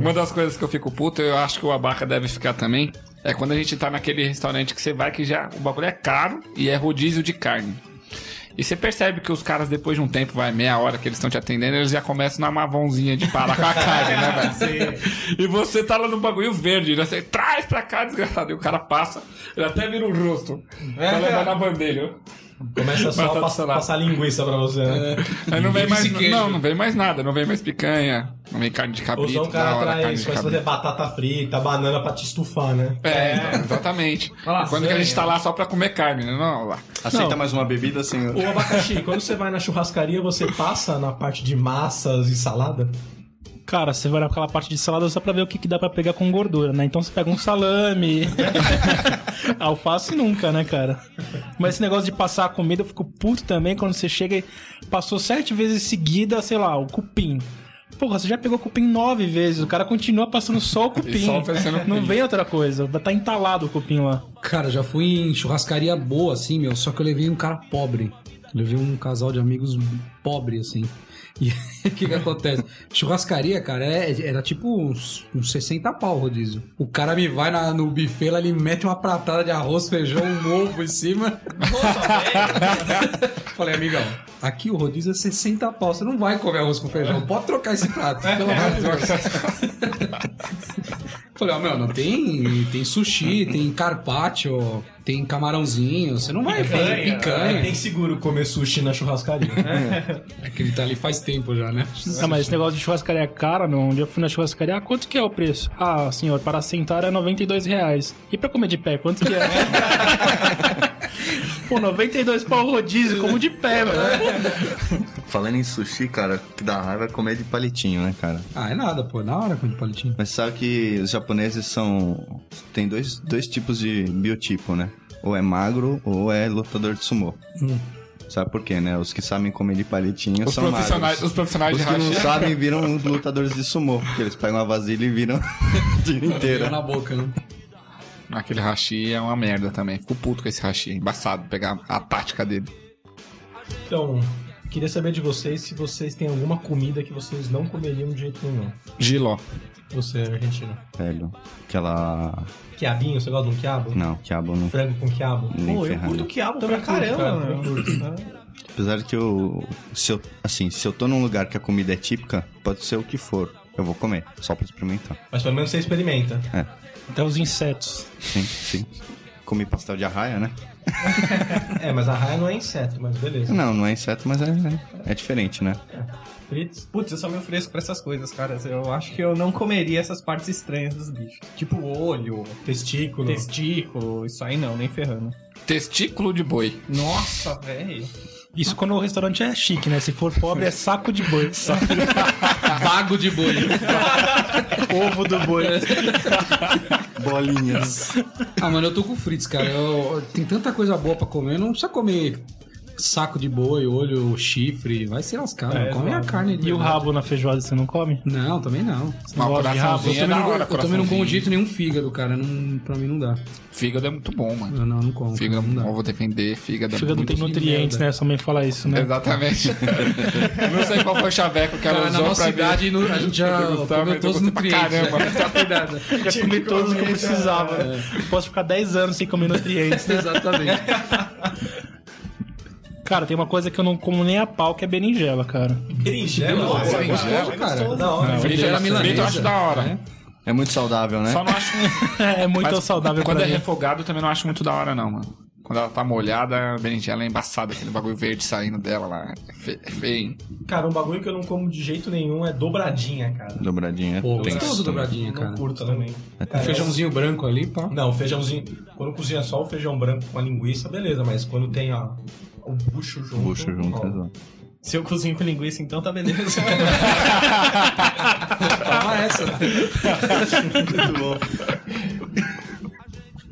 S4: Uma das coisas que eu fico puto, eu acho que o abaca deve ficar também, é quando a gente tá naquele restaurante que você vai que já o bagulho é caro e é rodízio de carne. E você percebe que os caras, depois de um tempo, vai meia hora que eles estão te atendendo, eles já começam na mavãozinha de parar com a carne, né, velho? E você tá lá no bagulho verde, né? Você traz pra cá, desgraçado. E o cara passa, ele até vira o rosto. Pra levar na bandeja.
S3: Começa só a
S4: tá
S3: passar,
S4: lá.
S3: passar linguiça pra você, né?
S4: Aí não vem mais. Não, não vem mais nada. Não vem mais picanha. Não vem carne de
S3: Ou
S4: cabrito.
S3: só o
S4: da
S3: cara
S4: hora,
S3: vai
S4: cabrito.
S3: fazer batata frita, banana pra te estufar, né?
S4: É, então, exatamente.
S6: Lasanha.
S4: Quando que a gente tá lá só pra comer carne, né? Não, lá.
S8: Aceita
S7: Não.
S8: mais uma bebida, senhor?
S3: O abacaxi, quando você vai na churrascaria, você passa na parte de massas e salada?
S7: Cara, você vai naquela parte de salada só pra ver o que, que dá pra pegar com gordura, né? Então você pega um salame. Alface nunca, né, cara? Mas esse negócio de passar a comida, eu fico puto também quando você chega e passou sete vezes seguida, sei lá, o cupim. Porra, você já pegou cupim nove vezes, o cara continua passando só o cupim.
S4: só oferecendo
S7: Não
S4: cupim.
S7: vem outra coisa, tá entalado o cupim lá.
S5: Cara, já fui em churrascaria boa, assim, meu, só que eu levei um cara pobre. Levei um casal de amigos pobre, assim. E o que que acontece? Churrascaria, cara, é- era tipo uns, uns 60 pau o rodízio. O cara me vai na- no buffet lá, ele mete uma pratada de arroz, feijão, um ovo em cima. Falei, amigão, aqui o rodízio é 60 pau, você não vai comer arroz com feijão, pode trocar esse prato, pelo amor de Deus. Falei, ó, meu, não tem, tem sushi, tem carpaccio, tem camarãozinho, você não vai fazer
S3: É
S5: picanha.
S3: bem seguro comer sushi na churrascaria.
S5: É que ele tá ali faz tempo já, né?
S7: Ah, mas esse negócio de churrascaria é cara, meu. Um dia eu fui na churrascaria, ah, quanto que é o preço? Ah, senhor, para sentar é 92 reais. E pra comer de pé, quanto que é? Pô, 92 pau rodízio, como de pé, mano.
S8: Falando em sushi, cara, o que dá raiva é comer de palitinho, né, cara?
S5: Ah, é nada, pô, na hora com o palitinho.
S8: Mas sabe que os japoneses são. Tem dois, dois tipos de biotipo, né? Ou é magro ou é lutador de sumô. Sabe por quê, né? Os que sabem comer de palitinho
S4: Os
S8: são
S4: profissionais,
S8: magros.
S4: os profissionais
S8: Os
S4: de
S8: que não
S4: racha.
S8: sabem viram os lutadores de sumô. Porque eles pegam a vasilha e viram a tira
S5: Deu
S8: inteira.
S5: na boca, né?
S4: Aquele hashi é uma merda também. Fico puto com esse hashi. É embaçado pegar a tática dele.
S3: Então, queria saber de vocês se vocês têm alguma comida que vocês não comeriam de jeito nenhum.
S4: Giló.
S3: Você, argentino.
S8: Velho. Aquela.
S3: Quiabinho, você gosta de um quiabo?
S8: Não, quiabo não.
S3: Frango com quiabo?
S8: Nem
S6: Pô, eu
S8: ferrando.
S6: curto quiabo
S3: Também
S6: pra caramba,
S3: cara,
S6: mano.
S3: também curto.
S8: Apesar de que eu. Se eu. Assim, se eu tô num lugar que a comida é típica, pode ser o que for. Eu vou comer, só pra experimentar.
S3: Mas pelo menos você experimenta.
S7: Até os insetos.
S8: Sim, sim. Comi pastel de arraia, né?
S3: É, mas a raia não é inseto, mas beleza.
S8: Não, não é inseto, mas é, é, é diferente, né?
S3: Fritz?
S6: Putz, eu sou meio fresco pra essas coisas, cara. Eu acho que eu não comeria essas partes estranhas dos bichos. Tipo olho,
S3: Testículo.
S6: testículo, isso aí não, nem ferrando.
S4: Testículo de boi.
S6: Nossa, velho.
S7: Isso quando o restaurante é chique, né? Se for pobre é saco de boi. Saco de...
S5: Bago de boi.
S7: Ovo do boi.
S8: Bolinhas.
S5: Ah, mano, eu tô com o Fritz, cara. Eu- tem tanta coisa boa pra comer. Não precisa comer saco de boi, olho, chifre. Vai se lascar, mano. Come a carne de
S7: E o rabo na feijoada você não come?
S5: Não, também não.
S7: Você não gosta de rabo?
S5: Eu
S4: é
S5: também
S4: da
S5: não,
S4: hora,
S5: eu também não como de
S4: coraçãozinho.
S5: jeito nenhum fígado, cara. Não, pra mim não dá.
S4: Fígado é muito bom, mano.
S5: Eu não, não como.
S4: Fígado,
S5: não dá.
S4: eu vou defender. Fígado, é
S7: Fígado
S4: muito
S7: tem nutrientes, né? Sua mãe fala isso, né?
S4: Exatamente. não sei qual foi o chaveco que ela
S5: Cara, na
S4: usou
S5: nossa
S4: pra
S5: idade, no- a gente já
S4: Eu
S5: comeu
S4: eu
S5: todos os nutrientes.
S4: caramba.
S5: né? Tá cuidado.
S7: Já comi todos que eu precisava. Posso ficar 10 anos sem comer nutrientes. né?
S5: Exatamente.
S7: Cara, tem uma coisa que eu não como nem a pau, que é berinjela, cara.
S3: Berinjela?
S5: Nossa,
S3: Pô,
S5: gostoso, cara.
S3: Da hora.
S7: Não,
S4: Frito,
S5: Berinjela
S4: frito eu acho da hora.
S5: né?
S8: É muito saudável, né?
S4: Só não acho.
S7: É muito
S4: Mas
S7: saudável
S4: Quando é
S7: mim.
S4: refogado, eu também não acho muito da hora, não, mano. Quando ela tá molhada, a berinjela é embaçada, aquele bagulho verde saindo dela lá. É fe- é feio?
S3: Cara, um bagulho que eu não como de jeito nenhum é dobradinha, cara.
S8: Dobradinha.
S5: Pô,
S8: Tem
S5: gostoso dobradinha, cara.
S3: não curto também.
S5: Um feijãozinho branco ali, pá.
S3: Não, feijãozinho. Quando cozinha só o feijão branco com a linguiça, beleza, mas quando tem ó, o bucho junto.
S8: Bucho junto,
S3: ó,
S8: exato.
S6: Se eu cozinho com linguiça, então tá beleza.
S5: Toma essa.
S8: Muito bom.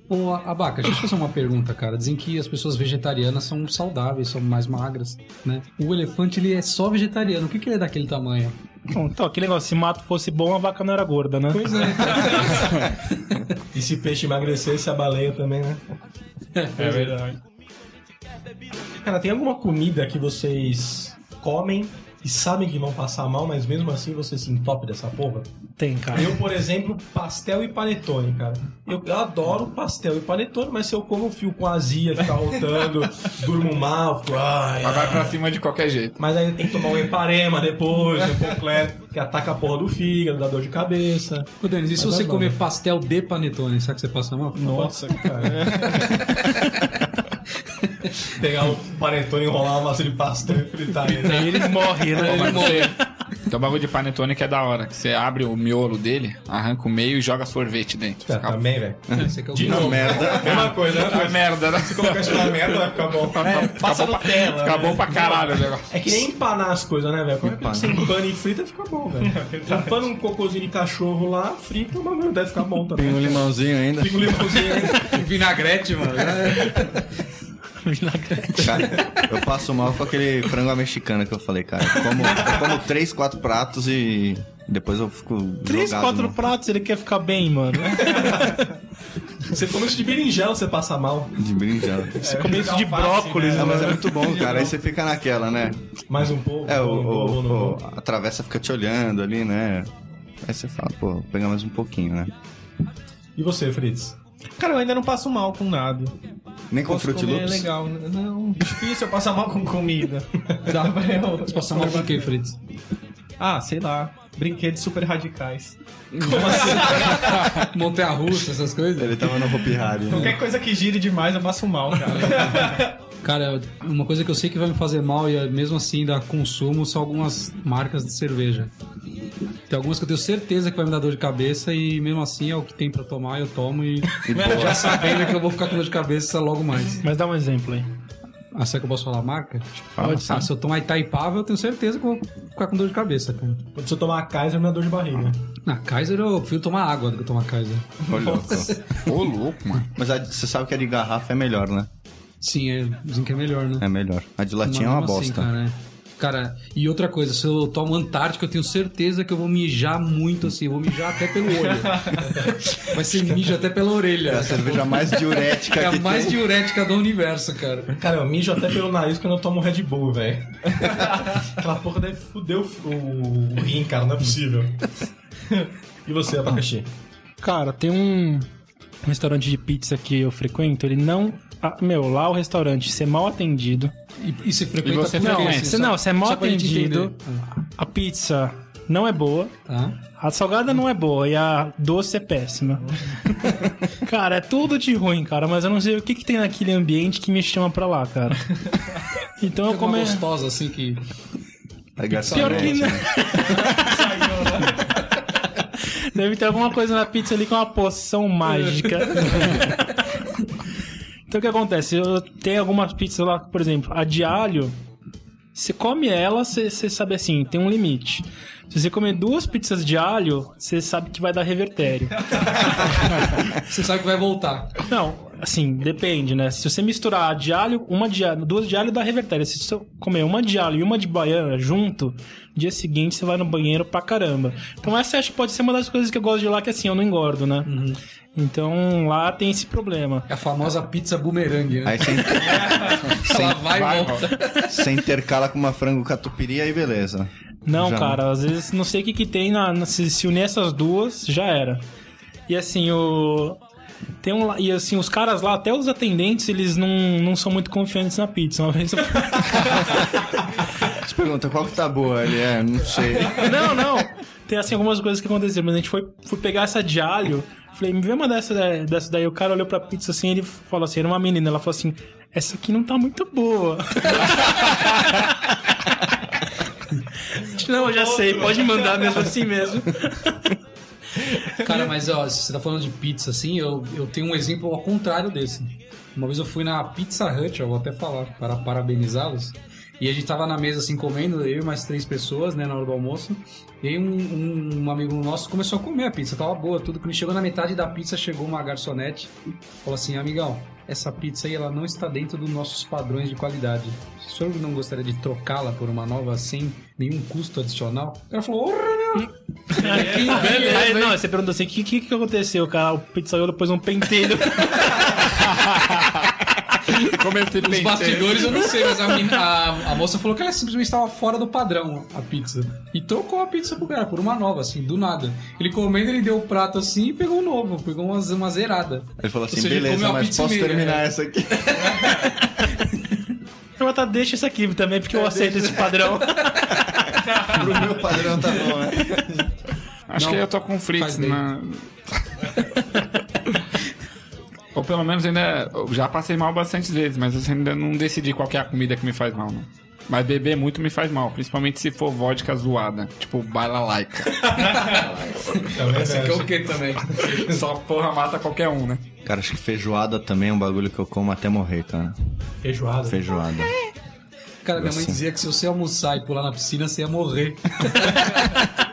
S5: Ô, Abaca, deixa eu fazer uma pergunta, cara. Dizem que as pessoas vegetarianas são saudáveis, são mais magras, né? O elefante, ele é só vegetariano. Por que, que ele é daquele tamanho?
S7: Então, aquele negócio, se mato fosse bom, a vaca não era gorda, né?
S5: Pois é.
S3: E se peixe emagrecesse, a baleia também, né?
S6: é verdade.
S3: Cara, tem alguma comida que vocês comem e sabem que vão passar mal, mas mesmo assim você se entope dessa porra?
S7: Tem, cara.
S3: Eu, por exemplo, pastel e panetone, cara. Eu, eu adoro pastel e panetone, mas se eu como, eu fico com azia, ficar rotando, durmo mal, fico... Ai,
S4: Mas vai
S3: ai.
S4: pra cima de qualquer jeito.
S3: Mas aí tem que tomar um eparema depois, um completo, que ataca a porra do fígado, dá dor de cabeça.
S5: Ô, Denis, e se
S3: Mas
S5: você
S3: é bom.
S5: comer pastel de panetone, será que você passa mal?
S3: Nossa, cara. Pegar o panetone, enrolar uma massa de pastel e fritar ele.
S7: Aí ele morre, né?
S4: Mas você- Tem um bagulho de panetone que é da hora. Que você abre o miolo dele, arranca o meio e joga sorvete dentro. Fica
S3: também, velho.
S5: É o
S3: De novo.
S8: merda.
S3: Mesma coisa, né?
S4: É merda, né?
S3: Se colocar isso na merda, vai ficar bom.
S6: Passa
S4: bom pra-
S6: Nutella.
S4: Fica
S6: né?
S4: bom pra caralho o negócio.
S3: É que nem empanar as coisas, né, velho? Qualquer coisa que você empana e frita fica bom, velho. Empana um cocôzinho de cachorro lá, frita, mas deve ficar bom também.
S8: Tem um limãozinho ainda.
S3: Pinga um limãozinho aí.
S5: vinagrete, mano.
S8: Cara, eu passo mal com aquele frango à mexicana que eu falei, cara. Eu como, eu como três, quatro pratos e depois eu fico
S7: Três,
S8: jogado
S7: quatro
S8: no-
S7: pratos, ele quer ficar bem, mano.
S3: Você come isso de berinjela, você passa mal.
S8: de berinjela.
S7: Você come isso de brócolis,
S8: Não, mas é
S7: mano.
S8: muito bom, cara. Aí você fica naquela, né?
S3: Mais um pouco.
S8: É, o, a travessa fica te olhando ali, né? Aí você fala, pô, vou pegar mais um pouquinho, né?
S3: E você, Fritz?
S6: Cara, eu ainda não passo mal com nada.
S8: Nem com
S6: Posso comer, é legal. Não, difícil eu passar mal com comida. Dá pra eu...
S5: Você passa mal com o quê, Fritz?
S6: Ah, sei lá. Brinquedos super radicais.
S5: Montanha-russa, essas coisas?
S8: Ele tava no Hopi Hari, né?
S6: Qualquer coisa que gire demais eu passo mal, cara.
S5: Cara, uma coisa que eu sei que vai me fazer mal e é mesmo assim ainda consumo são algumas marcas de cerveja. Tem algumas que eu tenho certeza que vai me dar dor de cabeça e mesmo assim é o que tem pra tomar, eu tomo e já sabendo que eu vou ficar com dor de cabeça logo mais.
S7: Mas dá um exemplo aí.
S5: Ah, será que eu posso falar a marca?
S8: Fala,
S5: Pode ser. Se eu tomar Itaipava, eu tenho certeza que eu vou ficar com dor de cabeça, cara.
S3: Quando você tomar a Kaiser, me dá dor de barriga.
S5: Na Kaiser eu prefiro tomar água do que tomar Kaiser.
S8: Ô, louco.
S4: Ô, louco, mano.
S8: Mas a- você sabe que a de garrafa é melhor, né?
S5: Sim, é, dizem que é melhor, né?
S8: É melhor. A de latinha é uma
S5: assim,
S8: bosta.
S5: cara, é. Cara, e outra coisa, se eu tomo Antártica, eu tenho certeza que eu vou mijar muito assim, eu vou mijar até pelo olho. Vai ser mijo até pela orelha.
S8: É a cerveja mais diurética
S5: É
S8: que
S5: a mais
S8: tem.
S5: diurética do universo, cara.
S3: Cara, eu mijo até pelo nariz quando eu tomo Red Bull, velho. Aquela porra deve foder o, o, o rim, cara, não é possível. E você, abacaxi?
S7: Cara, tem um restaurante de pizza que eu frequento, ele não. Ah, meu, lá o restaurante, ser mal atendido.
S5: E, e se frequenta
S4: E você
S5: quê,
S4: frequenta?
S5: assim,
S7: não, se é mal atendido, a pizza não é boa.
S5: Tá?
S7: A salgada não é boa e a doce é péssima. cara, é tudo de ruim, cara, mas eu não sei o que, que tem naquele ambiente que me chama pra lá, cara. Então eu
S5: Tem uma
S7: come...
S5: gostosa assim que.
S8: É
S7: Pior que
S8: garçonete,
S7: não.
S8: né?
S7: Deve ter alguma coisa na pizza ali com uma poção mágica. Então o que acontece? Eu tenho algumas pizzas lá, por exemplo, a de alho. Você come ela, você, você sabe assim, tem um limite. Se você comer duas pizzas de alho, você sabe que vai dar revertério.
S5: Você sabe que vai voltar.
S7: Não, assim, depende, né? Se você misturar a de alho, uma de alho, duas de alho dá revertério. Se você comer uma de alho e uma de baiana junto, dia seguinte você vai no banheiro pra caramba. Então essa acho que pode ser uma das coisas que eu gosto de lá, que assim, eu não engordo, né? Então lá tem esse problema.
S5: É a famosa pizza bumerangue, né?
S8: Aí você,
S5: Ela vai e volta.
S8: você intercala com uma frango catupiry aí beleza.
S7: Não,
S8: Já
S7: cara, às vezes não sei o que, que tem na, se, se unir essas duas, já era. E assim, o. Tem um, lá- e assim, os caras lá, até os atendentes, eles não, não são muito confiantes na pizza. Uma vez eu...
S8: Você pergunta qual que tá boa? Ele é, não sei.
S7: Não, não. Tem assim algumas coisas que aconteceram, mas a gente foi, foi pegar essa de alho. Falei, me vê uma dessa, da- dessa daí. O cara olhou pra pizza assim, ele falou assim, era uma menina, ela falou assim, essa aqui não tá muito boa. não, eu já sei, pode mandar mesmo assim mesmo.
S5: Cara, mas ó, se você tá falando de pizza assim, eu, eu tenho um exemplo ao contrário desse. Uma vez eu fui na Pizza Hut, eu vou até falar para parabenizá-los. E a gente tava na mesa assim comendo, eu e mais três pessoas, né, na hora do almoço. E aí um, um, um amigo nosso começou a comer a pizza, tava boa, tudo. Quando chegou na metade da pizza, chegou uma garçonete e falou assim: Amigão, essa pizza aí ela não está dentro dos nossos padrões de qualidade. O senhor não gostaria de trocá-la por uma nova sem nenhum custo adicional? O cara falou!
S7: Aí, não, você perguntou assim, o que, que, que aconteceu? O cara, o pizzaiolo pôs um pentelho.
S4: Comecei
S5: Os bastidores eu não sei, mas a, a- a moça falou que ela simplesmente estava fora do padrão, a pizza. E trocou a pizza pro cara, por uma nova, assim, do nada. Ele comendo, ele deu o prato assim e pegou um novo, pegou uma, uma zerada.
S8: Ele falou
S5: Ou
S8: assim,
S5: seja, ele
S8: beleza, mas posso
S5: meia,
S8: terminar
S5: é.
S8: essa aqui?
S7: Mas tá, deixa isso aqui também, porque eu aceito esse padrão.
S8: Pro meu padrão tá bom, né?
S4: Acho
S5: Não,
S4: que eu tô com
S5: bem.
S4: na. Ou pelo menos ainda. eu Já passei mal bastante vezes, mas eu ainda não decidi qual que é a comida que me faz mal, não. Mas beber muito me faz mal, principalmente se for vodka zoada, tipo baila laica.
S5: Esse aqui é o que também?
S4: Só porra mata qualquer um, né?
S8: Cara, acho que feijoada também é um bagulho que eu como até morrer, cara.
S3: Feijoada.
S8: Feijoada.
S5: Cara, minha mãe dizia que se você almoçar e pular na piscina, você ia morrer.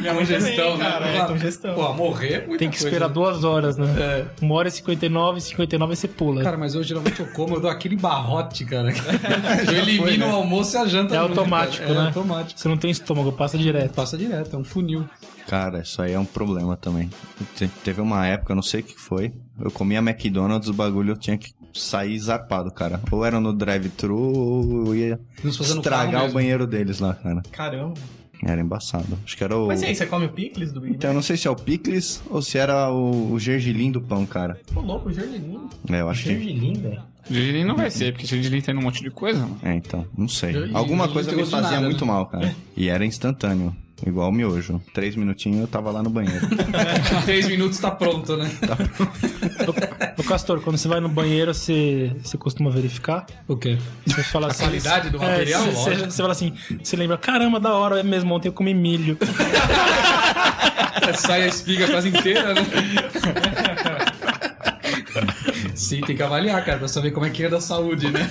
S5: minha congestão, né?
S6: cara, é congestão.
S5: Pô, morrer é muita
S7: Tem que
S5: coisa,
S7: esperar
S5: né?
S7: duas horas, né?
S5: É.
S7: Uma hora e 59, 59 você pula.
S5: Cara, mas eu geralmente eu como, eu dou aquele barrote, cara. eu elimino o almoço e a janta.
S7: É automático,
S5: cara.
S7: né?
S5: É automático.
S7: Você não tem estômago, passa direto.
S5: Passa direto, é um funil.
S8: Cara, isso aí é um problema também. Te- Teve uma época, eu não sei o que foi, eu comia McDonald's, o bagulho eu tinha que sair zarpado, cara. Ou era no drive-thru, ou eu ia estragar o
S5: mesmo.
S8: banheiro deles lá, cara.
S6: Caramba.
S8: Era embaçado. Acho que era o...
S6: Mas e aí, você come o picles do Big
S8: Então, eu não sei se é o picles ou se era o, o gergelim do pão, cara.
S6: Mac? Ô, louco, o gergelim.
S8: É, eu acho que...
S3: Gergelim, velho.
S4: Gergelim não vai ser, porque gergelim tem um monte de coisa, mano.
S8: É, então, não sei.
S5: Gergelim
S8: Alguma
S5: não
S8: coisa
S5: tem
S8: me
S5: gosto de
S8: fazia
S5: nada,
S8: muito
S5: né?
S8: mal, cara. E era instantâneo. Igual o miojo. Três minutinhos eu tava lá no banheiro.
S5: Três minutos tá pronto, né?
S7: Ô Castor, quando você vai no banheiro, você, você costuma verificar?
S5: O quê?
S7: Você fala assim.
S5: qualidade do
S7: É,
S5: material?
S7: você, você, você fala assim, você lembra, caramba, da hora, é mesmo, ontem eu comi milho.
S5: Sai a espiga quase inteira, né? Sim, tem que avaliar, cara, pra saber como é que é da saúde, né?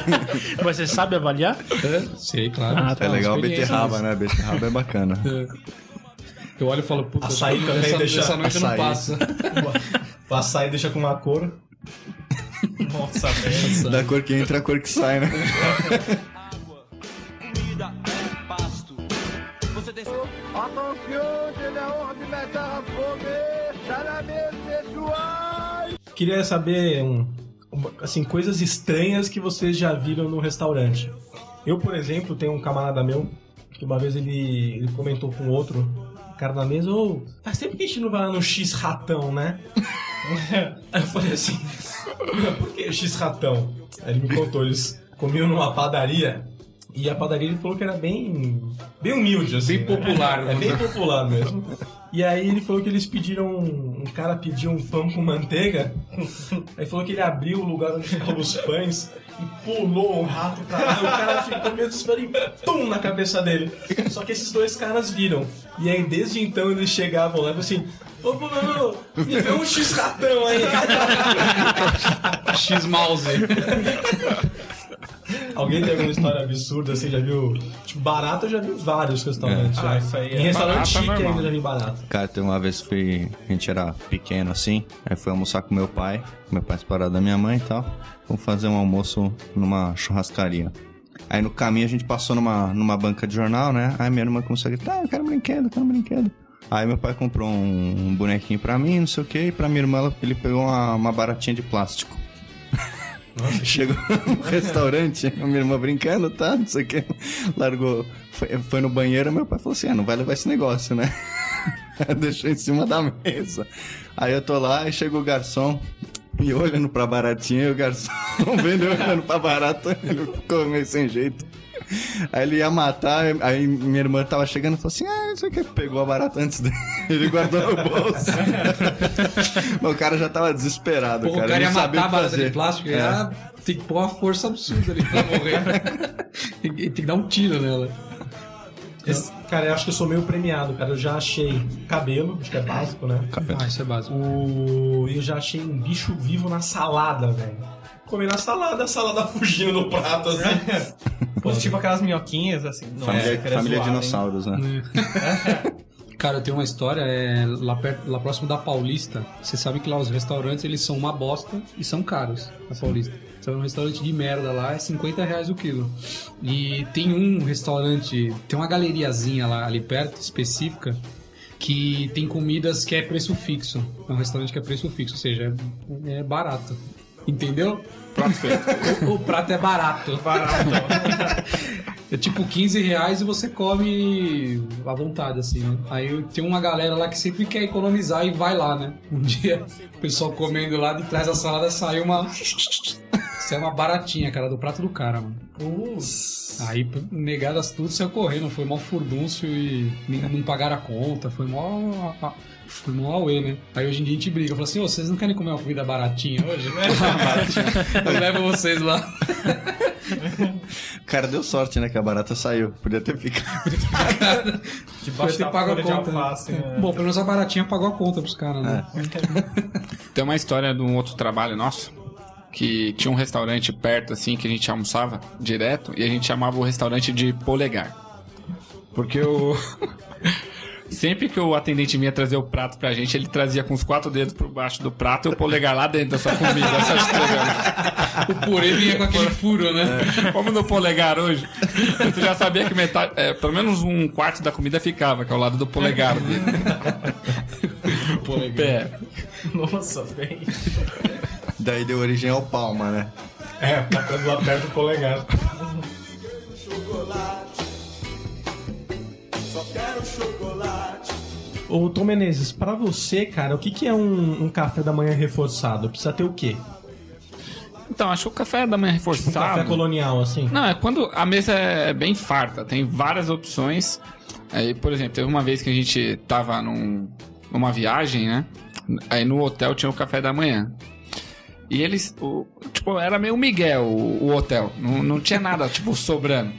S7: Mas você sabe avaliar?
S5: É, sei, claro.
S7: Ah,
S8: É
S7: tá.
S8: legal
S5: experiência
S8: beterraba, né? Beterraba é bacana.
S5: Eu olho e falo, puta,
S3: Açaí também
S5: essa,
S3: deixa-
S5: essa noite não
S8: açaí.
S5: passa.
S3: O açaí deixa com uma cor.
S6: Nossa, velho.
S8: Da cor que entra, a cor que sai, né?
S10: Comida é pasto. Você tem
S3: Queria saber, um, assim, coisas estranhas que vocês já viram no restaurante. Eu, por exemplo, tenho um camarada meu que uma vez ele, ele comentou com outro cara na mesa, ô, faz tempo que a gente não vai lá no X-Ratão, né? Aí eu falei assim, por que X-Ratão? Aí ele me contou, eles comiam numa padaria e a padaria ele falou que era bem, bem humilde, assim.
S5: Bem popular,
S3: É bem
S5: dizer.
S3: popular mesmo. E aí ele falou que eles pediram cara pediu um pão com manteiga, aí falou que ele abriu o lugar onde ficavam os pães e pulou um rato pra lá, e o cara ficou meio desesperado e pum na cabeça dele. Só que esses dois caras viram. E aí, desde então, eles chegavam lá e falavam assim: Ô, fulano, me vê um X-ratão aí.
S5: X-Mouse.
S3: Alguém tem alguma história absurda assim? Já viu? Tipo, barato eu já vi vários restaurantes.
S6: Ah,
S3: já.
S6: isso aí é
S3: Em restaurante
S4: barato, é
S3: chique
S4: normal.
S3: ainda já vi barato.
S8: Cara, tem uma vez que fui, a gente era pequeno assim, aí fui almoçar com meu pai, meu pai separado da minha mãe e tal. Vamos fazer um almoço numa churrascaria. Aí no caminho a gente passou numa, numa banca de jornal, né? Aí minha irmã começou a gritar, ah, eu quero um brinquedo, eu quero um brinquedo. Aí meu pai comprou um, um bonequinho pra mim, não sei o que, e pra minha irmã ele pegou uma, uma baratinha de plástico. Chegou no restaurante, a minha irmã brincando, tá? Não sei o que. Largou, foi, foi no banheiro, meu pai falou assim: ah, não vai levar esse negócio, né? Deixou em cima da mesa. Aí eu tô lá e chega o garçom e olhando pra baratinha e o garçom vendo olhando pra barata, ele ficou meio sem jeito. Aí ele ia matar, aí minha irmã tava chegando e falou assim: Ah, isso aqui pegou a barata antes dele. Ele guardou no bolso. Mas o cara já tava desesperado,
S5: Pô,
S8: cara.
S5: o cara ia matar a barata
S8: fazer.
S5: de plástico,
S8: É.
S5: ia tem que pôr uma força absurda ali pra morrer. tem, que- tem que dar um tiro nela.
S3: Esse- cara, eu acho que eu sou meio premiado, cara. Eu já achei cabelo, acho que é básico, né?
S5: Ah, isso é básico.
S3: O... Eu já achei um bicho vivo na salada, velho. Comi na salada, a salada fugindo no prato, assim.
S6: Fosse tipo aquelas minhoquinhas, assim. Não
S8: Família,
S6: é,
S8: família
S6: zoar, hein?
S8: dinossauros, né?
S5: Cara, eu tenho uma história, é, lá, perto, lá próximo da Paulista. Você sabe que lá os restaurantes eles são uma bosta e são caros na Paulista. Você vai num restaurante de merda lá, é 50 reais o quilo. E tem um restaurante, tem uma galeriazinha lá ali perto, específica, que tem comidas que é preço fixo. É um restaurante que é preço fixo, ou seja, é, é barato. Entendeu?
S4: Prato feito.
S5: O, o prato é barato. Barato. é tipo 15 reais e você come à vontade, assim, né? Aí tem uma galera lá que sempre quer economizar e vai lá, né? Um dia, o pessoal comendo lá, de trás da salada saiu uma. Isso é uma baratinha, cara, do prato do cara, mano. Aí, negadas tudo, saiu correndo. Foi mó furdúncio e não pagaram a conta. Foi mó. Foi mó auê, né? Aí hoje em dia a gente briga. Fala assim, ô, vocês não querem comer uma comida baratinha hoje? Eu levo vocês lá.
S8: Cara, deu sorte, né? Que a barata saiu. Podia ter ficado.
S6: Debaixo
S5: ter
S6: da
S5: pago a conta, né?
S6: alface, né?
S5: Bom, pelo menos a baratinha pagou a conta pros caras, né?
S4: Tem uma história de um outro trabalho nosso que tinha um restaurante perto assim que a gente almoçava direto e a gente chamava o restaurante de polegar. Porque o Sempre que o atendente vinha trazer o prato pra gente, ele trazia com os quatro dedos por baixo do prato e o polegar lá dentro da sua comida.
S5: O purê vinha com aquele furo, né?
S4: Vamos no polegar hoje. Tu já sabia que metade, é, pelo menos um quarto da comida ficava, que é ao lado do polegar dele. O pé.
S6: Nossa, velho.
S8: Daí deu origem ao palma, né?
S3: É, tá lá perto do polegar. Ô, Tom Menezes, pra você, cara, o que, que é um, um café da manhã reforçado? Precisa ter o quê?
S4: Então, acho que o café da manhã
S3: Um
S4: reforçado.
S3: café colonial, assim?
S4: Não, é quando a mesa é bem farta, tem várias opções. Aí, por exemplo, teve uma vez que a gente tava num, numa viagem, né? Aí no hotel tinha o café da manhã. E eles, o, tipo, era meio Miguel o, o hotel. Não, não tinha nada, tipo, sobrando.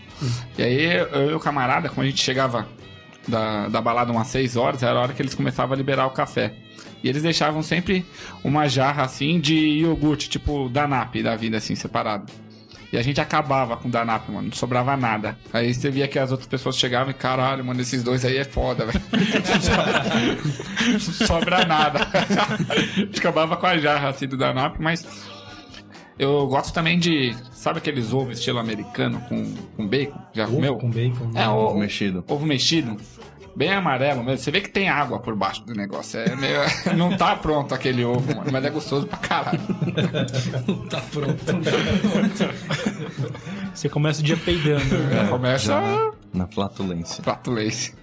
S4: E aí eu e o camarada, quando a gente chegava da, da balada umas 6 horas, era a hora que eles começavam a liberar o café. E eles deixavam sempre uma jarra assim de iogurte, tipo Danap da vida, assim, separado. E a gente acabava com o Danap, mano. Não sobrava nada. Aí você via que as outras pessoas chegavam e, caralho, mano, esses dois aí é foda, velho. Sobra nada. a gente acabava com a jarra assim do Danap, mas. Eu gosto também de. Sabe aqueles ovos estilo americano com, com bacon? Já
S3: Ovo
S4: comeu?
S3: com bacon?
S4: É,
S8: Ovo
S4: o,
S8: mexido.
S4: ovo mexido. Bem amarelo mesmo. Você vê que tem água por baixo do negócio. É meio... Não tá pronto aquele ovo, mano. Mas é gostoso pra caralho.
S5: Tá pronto.
S7: Você começa o dia peidando. né?
S4: Começa
S8: Já na flatulência.
S4: flatulência.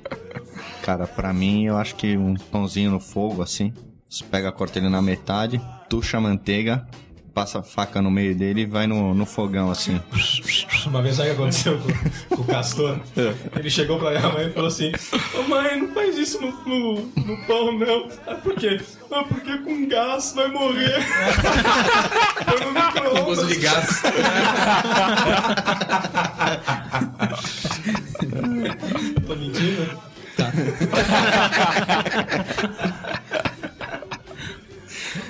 S8: Cara, pra mim, eu acho que um pãozinho no fogo, assim. Você pega, corta ele na metade, tucha a manteiga, passa a faca no meio dele e vai no, no fogão, assim.
S3: Uma vez sabe o que aconteceu com, com o Castor? Ele chegou pra minha mãe e falou assim: Ô mãe, não faz isso no, no, no pão, não. Ah, por quê? Ah, porque com gás vai morrer. Põe no
S5: Com gosto de
S3: micro-ondas.
S5: gás.
S3: Tô mentindo?
S5: Tá.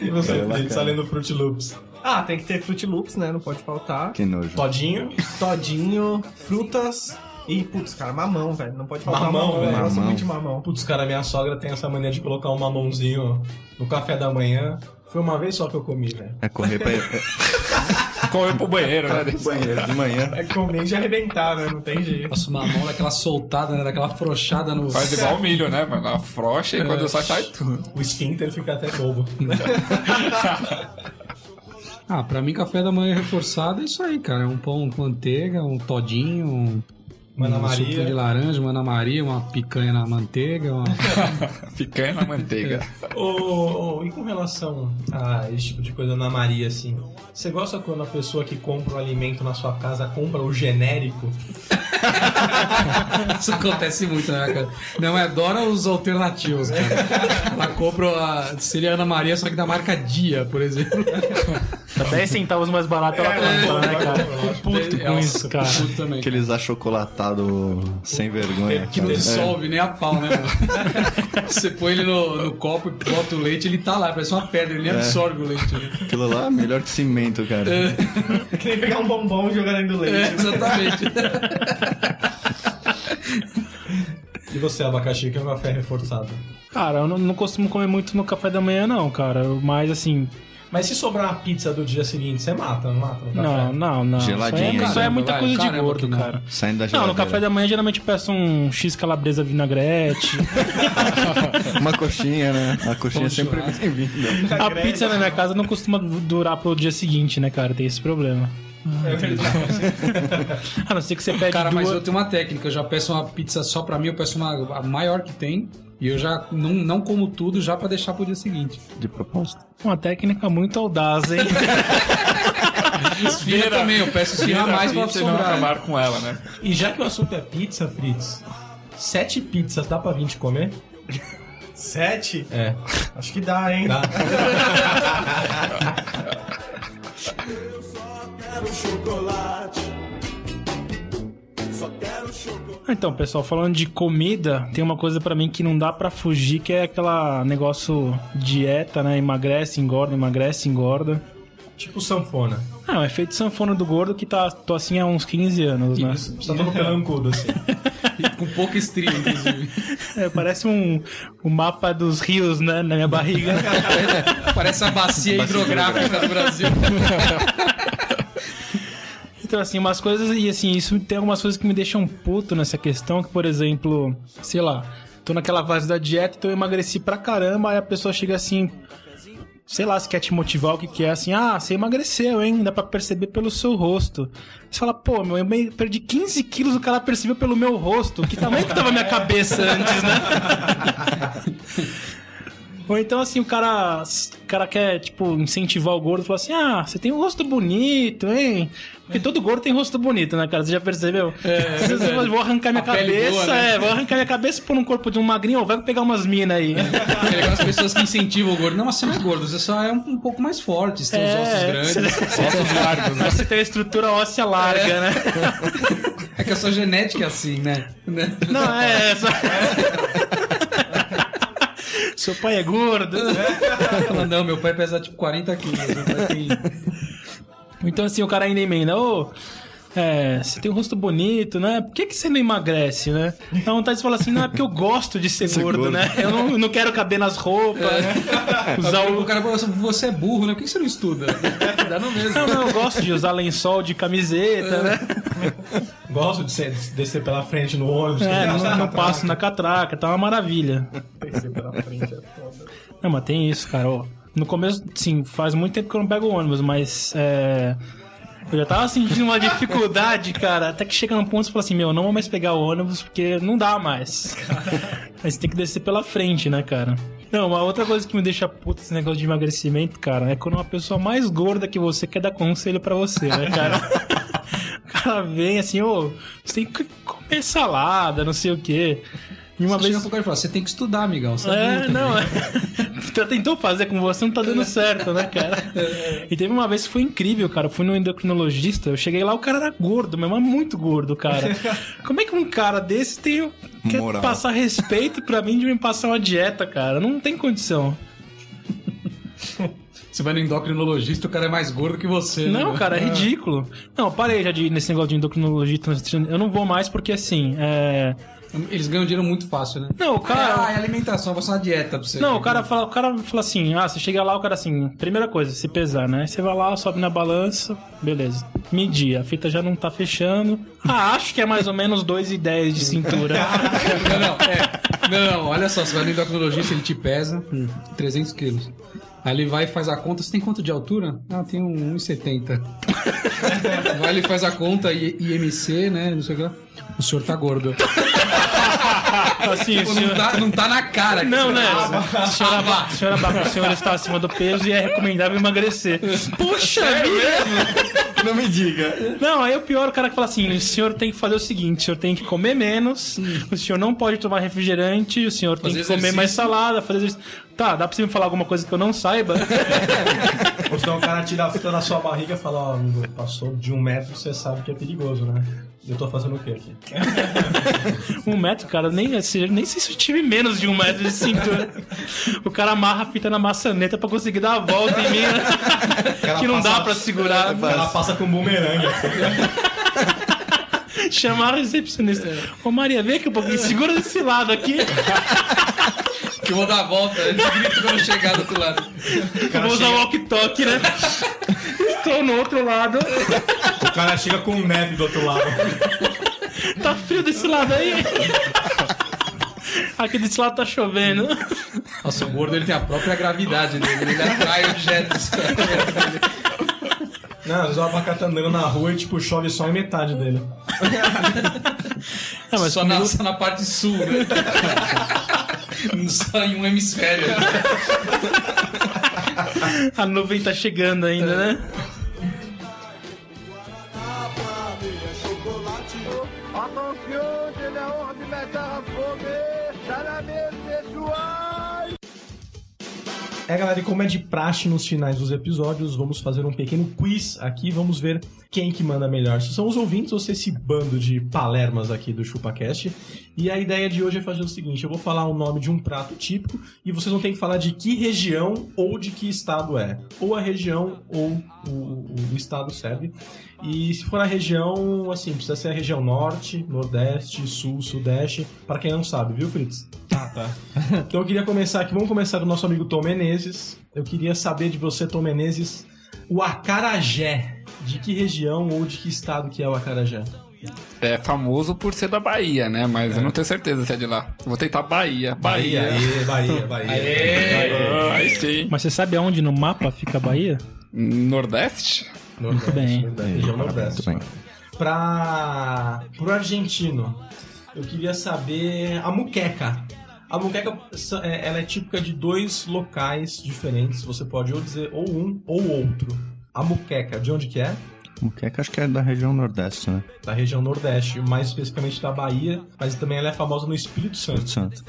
S3: E você,
S8: É,
S3: Felipe, tá lendo Fruit Loops?
S6: Ah, tem que ter Fruit Loops, né? Não pode faltar.
S8: Que nojo.
S3: Todinho?
S6: Todinho, frutas e, putz, cara, mamão, velho. Não pode faltar
S3: Mamão,
S6: mamão,
S3: velho.
S8: Mamão.
S6: muito de mamão.
S3: Putz, cara, minha sogra tem essa mania de colocar um mamãozinho no café da manhã. Foi uma vez só que eu comi, velho.
S8: É correr pra
S4: Correu pro banheiro, né?
S8: banheiro de manhã.
S6: É comer de arrebentar, né? Não tem jeito.
S5: Nossa, uma mão daquela soltada, né? Daquela frouxada no.
S4: Faz igual o milho, né? mano? Afrouxa e quando sai, sai tudo.
S3: O esfíncter fica até bobo.
S5: Ah, pra mim, café da manhã reforçado é isso aí, cara. É um pão com manteiga, um todinho, um.
S3: Mana
S5: um
S3: Maria.
S5: suquinho de laranja, uma Ana Maria, uma picanha na manteiga, uma...
S4: Picanha na manteiga.
S3: Ô, ô, e com relação a esse tipo de coisa na Maria, assim, você gosta quando a pessoa que compra o alimento na sua casa compra o genérico?
S5: Isso acontece muito, né, cara? Não, é adora os alternativos, cara. Ela compra a. Seria Ana Maria, só que da marca Dia, por exemplo.
S7: Tá 10 centavos mais barato ela compra, né, cara? Puto com isso, cara.
S5: Puto também.
S8: Aqueles achocolatados sem vergonha.
S5: Que não dissolve nem a pau, né? Você põe ele no, no copo e bota o leite, ele tá lá, parece uma pedra, ele nem absorve o leite. Né?
S8: É. Aquilo lá é melhor que cimento, cara.
S6: É que nem pegar um bombom e jogar dentro do leite.
S5: É, exatamente.
S3: E você, abacaxi, que é um café reforçado?
S7: Cara, eu não, não costumo comer muito no café da manhã, não, cara. Mas assim.
S3: Mas se sobrar a pizza do dia seguinte, você mata, não mata no café?
S7: Não, não, não.
S8: Geladinha,
S7: Isso aí é, isso aí é muita
S5: vai,
S7: coisa de gordo,
S5: não.
S7: cara.
S8: Saindo da
S7: Não,
S8: geladeira.
S7: no café da manhã geralmente eu peço um X calabresa vinagrete.
S8: Uma coxinha, né? A coxinha é sempre bem-vinda.
S7: A pizza na minha casa não costuma durar pro dia seguinte, né, cara? Tem esse problema.
S3: É verdade.
S7: A não ser que você pede
S5: Cara, mas
S7: duas.
S5: eu tenho uma técnica, eu já peço uma pizza só pra mim, eu peço uma a maior que tem. E eu já não, não como tudo já pra deixar pro dia seguinte.
S8: De propósito.
S7: Uma técnica muito audaz, hein?
S5: Esfirra também, eu peço esfirra mais pra
S4: e não acabar com ela, né?
S3: E já que o assunto é pizza, Fritz, sete pizzas dá pra 20 comer?
S6: Sete?
S3: É.
S6: Acho que dá, hein?
S3: Dá.
S7: Então, pessoal, falando de comida, tem uma coisa pra mim que não dá pra fugir, que é aquela negócio dieta, né? Emagrece, engorda, emagrece, engorda.
S3: tipo sanfona.
S7: Ah, é efeito sanfona do gordo que tá, tô assim há uns 15 anos, né?
S3: Você tá todo pelancudo, assim.
S5: Com pouca estria, inclusive.
S7: É, parece um, um mapa dos rios, né? Na minha barriga.
S5: Parece a bacia hidrográfica do Brasil.
S7: Assim, umas coisas, e assim, isso tem algumas coisas que me deixam puto nessa questão, que, por exemplo, sei lá, tô naquela fase da dieta, então eu emagreci pra caramba, aí a pessoa chega assim, sei lá, se quer te motivar, o que que é, assim, ah, você emagreceu, hein, dá pra perceber pelo seu rosto. Você fala, pô, meu, eu perdi 15 quilos, o cara percebeu pelo meu rosto, que tamanho que tava minha cabeça antes, né? Ou então, assim, o cara, o cara quer, tipo, incentivar o gordo, falar assim, ah, você tem um rosto bonito, hein? Porque todo gordo tem rosto bonito, né, cara? Você já percebeu? É, Você fala, vou arrancar minha cabeça,
S5: boa, né?
S7: é, vou arrancar minha cabeça pôr no corpo de um magrinho, ó, vai pegar umas minas aí.
S5: É aquelas pessoas que incentivam o gordo. Não, mas você não é gordo, você só é um, um pouco mais forte, você tem os ossos grandes.
S7: ossos largos, né? Você tem a estrutura óssea larga, né?
S5: É que a sua genética é assim, né?
S7: Não, é essa. Seu pai é gordo.
S5: Fala, não, meu pai pesa tipo 40 quilos. Tem...
S7: Então, assim, o cara ainda emenda, ô. É, você tem um rosto bonito, né? Por que, que você não emagrece, né? Dá vontade de falar assim, não, é porque eu gosto de ser gordo,
S8: gordo.
S7: né? Eu não, não quero caber nas roupas, né? Usar
S5: O
S7: o...
S5: cara fala assim, você é burro, né? Por que você não estuda? Dá no mesmo.
S7: Não, não, eu gosto de usar lençol de camiseta, né?
S3: Gosto de ser- de descer pela frente no ônibus.
S7: É, não, não passo na catraca, tá uma maravilha.
S6: Descer pela frente é foda.
S7: Não, mas tem isso, cara. No começo, sim, faz muito tempo que eu não pego o ônibus, mas é. Eu já tava sentindo uma dificuldade, cara. Até que chega num ponto e fala assim: Meu, não vou mais pegar o ônibus porque não dá mais. Você tem que descer pela frente, né, cara? Não, uma outra coisa que me deixa puto esse negócio de emagrecimento, cara, é quando uma pessoa mais gorda que você quer dar conselho pra você, né, cara? o cara vem assim, ô, você tem que comer salada, não sei o quê. E uma
S5: Você chega
S7: vez.
S5: pro cara e fala, você tem que estudar, amigão. Você tá
S7: É, não,
S5: né?
S7: é. Tentou fazer com você, não tá dando certo, né, cara? E teve uma vez que foi incrível, cara. Eu fui no endocrinologista, eu cheguei lá, o cara era gordo mesmo, mas muito gordo, cara. Como é que um cara desse tem. Quer
S8: Moral.
S7: passar respeito pra mim de me passar uma dieta, cara? Não tem condição.
S5: Você vai no endocrinologista, o cara é mais gordo que você.
S7: Não,
S5: né?
S7: cara, é ridículo. Não, parei já de ir nesse negócio de endocrinologista. Eu não vou mais porque assim. É...
S5: Eles ganham dinheiro muito fácil, né?
S7: Não, o cara.
S5: Ah, é alimentação, eu vou passar uma dieta pra você.
S7: Não, o cara fala, o cara fala assim, ah, você chega lá, o cara assim, primeira coisa, se pesar, né? Você vai lá, sobe na balança, beleza. Medir, a fita já não tá fechando. Ah, acho que é mais ou menos 2,10 de cintura.
S5: Não, não, é. Não, não, olha só, você vai no endocrinologista, ele te pesa 300 quilos. Aí ele vai e faz a conta. Você tem quanto de altura? Ah, tem um 1,70. vai, ele faz a conta, I- IMC, né? Não sei o que lá. O senhor tá gordo.
S7: assim, o
S5: Pô,
S7: senhor...
S5: não, tá, não tá na cara. que
S7: Não, né?
S5: tá-
S7: Senhora, Ba- senhora Baca, o senhor está acima do peso e é recomendável emagrecer. Puxa vida!
S8: Não me diga.
S7: Não, aí o pior é o cara que fala assim: o senhor tem que fazer o seguinte, o senhor tem que comer menos, o senhor não pode tomar refrigerante, o senhor tem
S5: Fazer
S7: que comer
S5: exercício.
S7: mais salada, fazer exercício. Tá, dá pra você me falar alguma coisa que eu não saiba?
S3: Ou senão o cara tira a fita na sua barriga e fala, ó, amigo, passou de um metro, você sabe que é perigoso, né? Eu tô fazendo o quê aqui?
S7: um metro, cara, nem, assim, nem sei se eu tive menos de um metro de cintura. O cara amarra a fita na maçaneta pra conseguir dar a volta em mim, né? que não dá
S3: passa-
S7: pra segurar.
S3: Ela passa com um bumerangue. assim.
S7: Chamar a recepcionista. Ô Maria, vem aqui um pouquinho, segura desse lado aqui.
S5: Que eu vou dar a volta. Eu grito quando eu chegar do outro lado.
S7: Eu vou usar o walkie-talkie, né? Estou no outro lado.
S3: O cara chega com neve do outro lado.
S7: Tá frio desse lado aí? Aqui desse lado tá chovendo.
S5: Nossa, o gordo ele tem a própria gravidade dele. Ele atrai objetos.
S3: Não, às vezes o abacate tá andando na rua e, tipo, chove só em metade dele.
S7: É, mas
S5: só, na, só na parte sul, né? Só em um hemisfério.
S7: a nuvem tá chegando ainda, né?
S3: É, galera, e como é de praxe nos finais dos episódios, vamos fazer um pequeno quiz aqui. Vamos ver quem que manda melhor. Se são os ouvintes ou se esse bando de palermas aqui do ChupaCast. E a ideia de hoje é fazer o seguinte: eu vou falar o nome de um prato típico e vocês vão ter que falar de que região ou de que estado é. Ou a região ou o, o- o estado serve. E se for a região, assim, precisa ser a região norte, nordeste, sul, sudeste, para quem não sabe, viu, Fritz? Ah, tá. Então eu queria começar aqui, vamos começar com o nosso amigo Tom Menezes. Eu queria saber de você, Tom Menezes, o acarajé. De que região ou de que estado que é o acarajé?
S4: É famoso por ser da Bahia, né? Mas eu não tenho certeza se é de lá. Vou tentar Bahia. Bahia.
S3: aê, Bahia, Bahia.
S4: Ah, Aí sim.
S7: Mas você sabe aonde no mapa fica a Bahia?
S4: Nordeste?
S3: Nordeste,
S7: bem.
S3: Nordeste, região Nordeste.
S8: Muito bem.
S3: Pra, pro argentino, eu queria saber a muqueca. A muqueca, é, ela é típica de dois locais diferentes. Você pode ou dizer ou um ou outro. A muqueca, de onde que é?
S8: Muqueca acho que é da região nordeste, né?
S3: Da região Nordeste, mais especificamente da Bahia, mas também ela é famosa no Espírito Santo.
S8: Espírito Santo.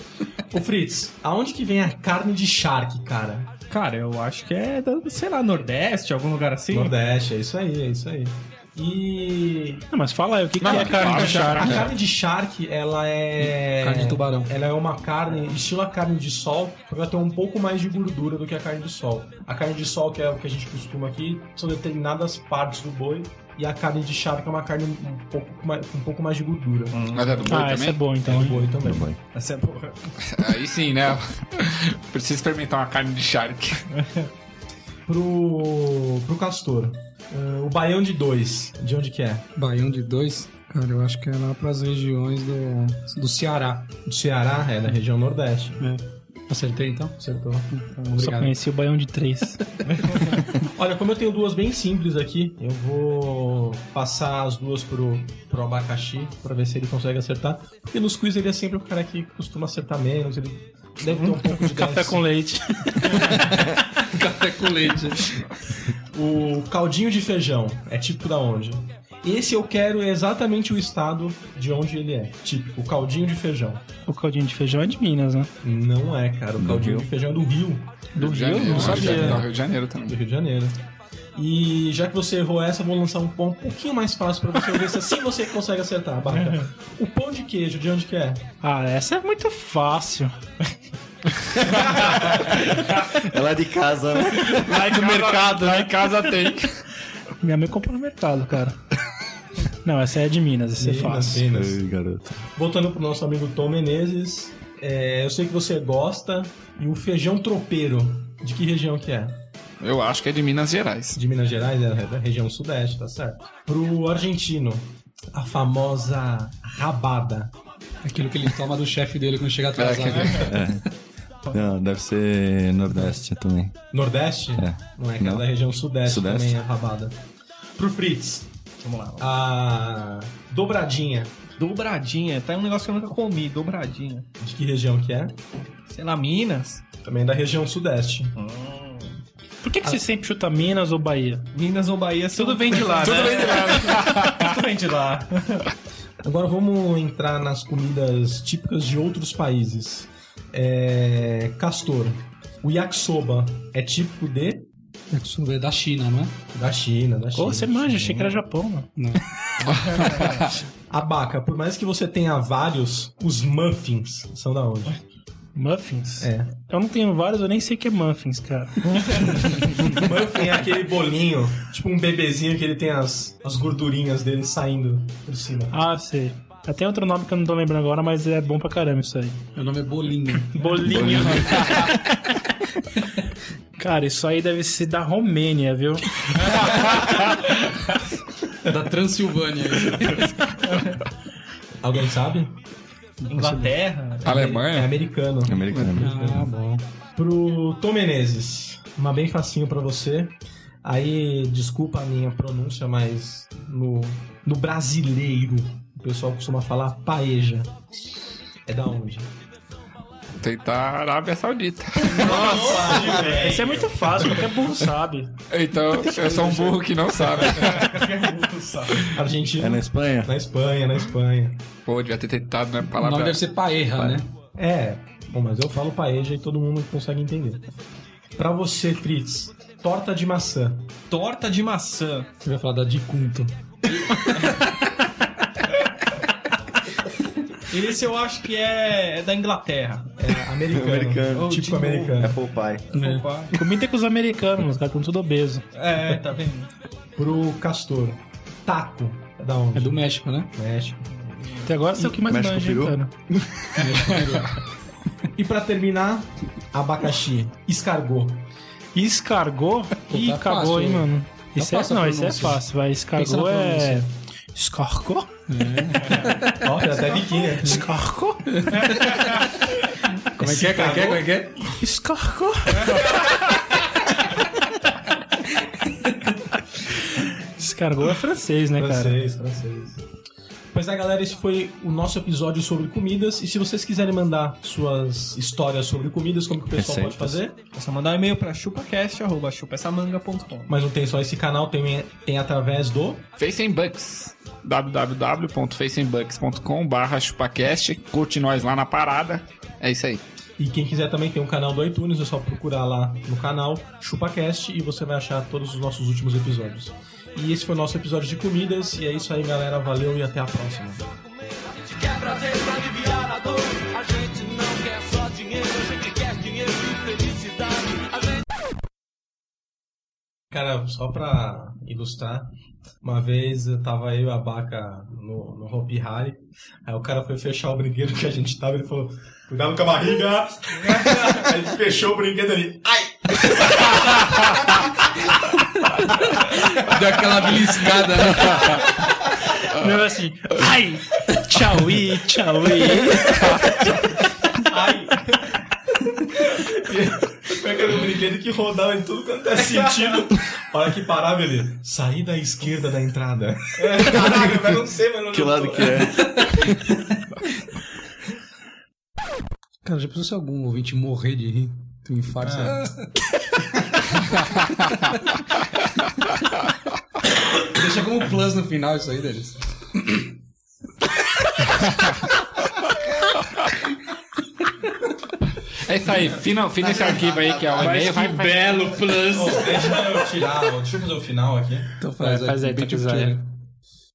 S3: Ô Fritz, aonde que vem a carne de charque, cara?
S6: Cara, eu acho que é, sei lá, Nordeste, algum lugar assim.
S3: Nordeste, é isso aí, é isso aí. E
S7: Não, mas fala aí, o que, que é carne
S4: fala,
S7: de charque?
S3: A carne de charque, ela é.
S5: Carne de tubarão.
S3: Ela é uma carne, estilo a carne de sol, só que ela tem um pouco mais de gordura do que a carne de sol. A carne de sol, que é o que a gente costuma aqui, são determinadas partes do boi. E a carne de charque é uma carne um pouco mais, com um pouco mais de gordura.
S4: Mas é do boi
S7: Ah, essa é
S4: também?
S7: boa
S3: É
S7: então.
S3: do
S7: hein?
S3: boi também.
S8: Boi.
S6: Essa é boa.
S4: Aí sim, né? Preciso experimentar uma carne de charque.
S3: Pro, pro Castor, eh, o Baião de dois, de onde que é?
S5: Baião de dois. Cara, eu acho que é lá pras regiões do, do Ceará.
S3: Do Ceará, é da região Nordeste.
S5: Acertei então?
S3: Acertou.
S5: Então,
S7: Só conheci o baião de três.
S3: Olha, como eu tenho duas bem simples aqui, eu vou passar as duas pro, pro abacaxi pra ver se ele consegue acertar. Porque nos quiz ele é sempre o cara que costuma acertar menos, ele deve ter um pouco de
S7: Café com leite.
S5: Café com leite.
S3: O caldinho de feijão é típico da onde? Esse eu quero exatamente o estado de onde ele é. Típico, o caldinho de feijão.
S7: O caldinho de feijão é de Minas, né?
S3: Não é, cara. O caldinho de feijão é do Rio.
S7: Do Rio?
S4: Janeiro,
S7: Não sabia.
S4: é do Rio de Janeiro
S3: Do
S4: também.
S3: Rio de Janeiro. E já que você errou essa, eu vou lançar um pão um pouquinho mais fácil pra você ver se assim você consegue acertar, Baca. O pão de queijo, de onde que é?
S7: Ah, essa é muito fácil.
S11: Ela é de casa, né?
S7: Lá do mercado,
S4: Lá
S7: né?
S4: em casa tem.
S7: Minha mãe comprou no mercado, cara. Não, essa é de Minas, essa é
S3: Minas,
S7: fácil.
S3: Minas.
S11: Ai, garoto.
S3: Voltando pro nosso amigo Tom Menezes, é, eu sei que você gosta. E o feijão tropeiro, de que região que é?
S4: Eu acho que é de Minas Gerais.
S3: De Minas Gerais, é da região sudeste, tá certo? Pro argentino, a famosa rabada.
S5: Aquilo que ele toma do chefe dele quando chega atrasado.
S4: É, que-
S11: Não, deve ser Nordeste também.
S3: Nordeste?
S11: É.
S3: Não é, cara,
S11: Não?
S3: da região sudeste,
S11: Sudeste?
S3: também é rabada. Pro Fritz,
S6: Vamos lá.
S3: a dobradinha,
S6: Dobradinha. Tá um negócio que eu nunca comi. Dobradinha.
S3: de que região que é?
S6: Sei lá, Minas.
S3: Também é da região sudeste.
S7: Por que, que você sempre chuta Minas ou Bahia?
S6: Minas ou Bahia. são-
S7: Tudo vem de lá,
S6: Tudo
S7: né?
S6: vem de lá. Tudo vem de lá.
S3: Agora vamos entrar nas comidas típicas de outros países. É... Castor. O yakisoba é típico de...
S5: Isso é da China, não é?
S3: Da China, da China.
S7: Pô, você manja, achei que era Japão, mano.
S3: Abaca, por mais que você tenha vários, os muffins são da onde?
S7: Muffins?
S3: É.
S7: Eu não tenho vários, eu nem sei o que é muffins, cara.
S3: Muffin é aquele bolinho, tipo um bebezinho que ele tem as, as gordurinhas dele saindo por cima.
S7: Ah, sei. Até outro nome que eu não tô lembrando agora, mas é bom pra caramba isso aí.
S5: Meu nome é Bolinho.
S7: Bolinho. Cara, isso aí deve ser da Romênia, viu?
S5: É da Transilvânia.
S3: Alguém sabe?
S6: Inglaterra.
S3: É
S4: Alemanha?
S3: americano.
S11: Americano.
S5: Ah, bom.
S3: Pro Tom Menezes, uma bem facinho pra você. Aí, desculpa a minha pronúncia, mas no, no brasileiro, o pessoal costuma falar paeja. É da onde?
S4: Tentar Arábia Saudita.
S3: Nossa,
S7: Isso é muito fácil, qualquer burro sabe.
S4: Então, eu sou um burro que não sabe.
S3: Argentina.
S11: É na Espanha?
S3: Na Espanha, na Espanha.
S4: Pô, devia ter tentado, né?
S5: O
S4: Palavra.
S5: nome deve ser Paerra, né?
S3: É, bom, mas eu falo paeja e todo mundo consegue entender. Pra você, Fritz, torta de maçã.
S6: Torta de maçã.
S5: Você vai falar da Dicunto.
S6: Esse eu acho que é, é da Inglaterra.
S3: É americano.
S11: Americano.
S6: Oh,
S3: Tipo americano.
S11: Apple Pie.
S6: Opa.
S7: Comida com os americanos, os caras estão tudo obeso.
S6: É, tá vendo?
S3: Pro Castor, taco. É da onde?
S5: É do México, né?
S3: México.
S7: Até agora você é o que mais
S11: México
S7: manja, cara.
S3: E pra terminar, abacaxi. Escargot.
S7: Escargot? Ih,
S5: tá
S7: cagou,
S5: fácil,
S7: hein, mano. Isso é, não, isso é fácil, vai.
S5: Pensa na
S7: Escargot é.
S5: Pronúncia.
S7: Escargot?
S3: Ó, até biquinho.
S7: Escargot?
S5: Como é que é? Como é que é? Como é que é?
S7: Escargot? Escargot é francês, né, cara?
S3: Francês, francês. Pois é, galera, esse foi o nosso episódio sobre comidas. E se vocês quiserem mandar suas histórias sobre comidas, como que o pessoal pode
S11: Receitas.
S3: fazer?
S6: É só mandar um e-mail pra chupacast.chupessamanga.com.
S3: Mas não tem só esse canal, tem, tem através do.
S4: Facebooks. www.facebooks.com barra chupacast. Curte nós lá na parada. É isso aí.
S3: E quem quiser também tem um canal do iTunes, é só procurar lá no canal ChupaCast e você vai achar todos os nossos últimos episódios. E esse foi o nosso episódio de comidas. E é isso aí, galera. Valeu e até a próxima.
S10: Gente gente gente gente
S3: Cara, só pra ilustrar, uma vez eu tava eu e a Baca no, no Hopi Hari, aí o cara foi fechar o brinquedo que a gente tava, ele falou, cuidado com a barriga! aí ele fechou o brinquedo ali, ai!
S5: Deu aquela beliscada, né?
S7: Meu assim, ai, tchauí, tchauí.
S3: Ai! Foi aquele brinquedo que rodava em tudo quanto é sentido. A hora que parava ele, saí da esquerda da entrada. Caraca, eu não sei, mas não
S11: Que lado que é?
S5: Cara, já pensou se algum ouvinte morrer de rir? Tu infarto. Deixa como plus no final isso aí deles.
S4: É isso aí, fina, fina esse arquivo aí que é o e-mail. Vai, vai,
S7: Belo plus.
S3: Ô, deixa eu tirar, deixa eu fazer o final aqui.
S5: Então faz,
S7: Faz aí, tá
S5: que-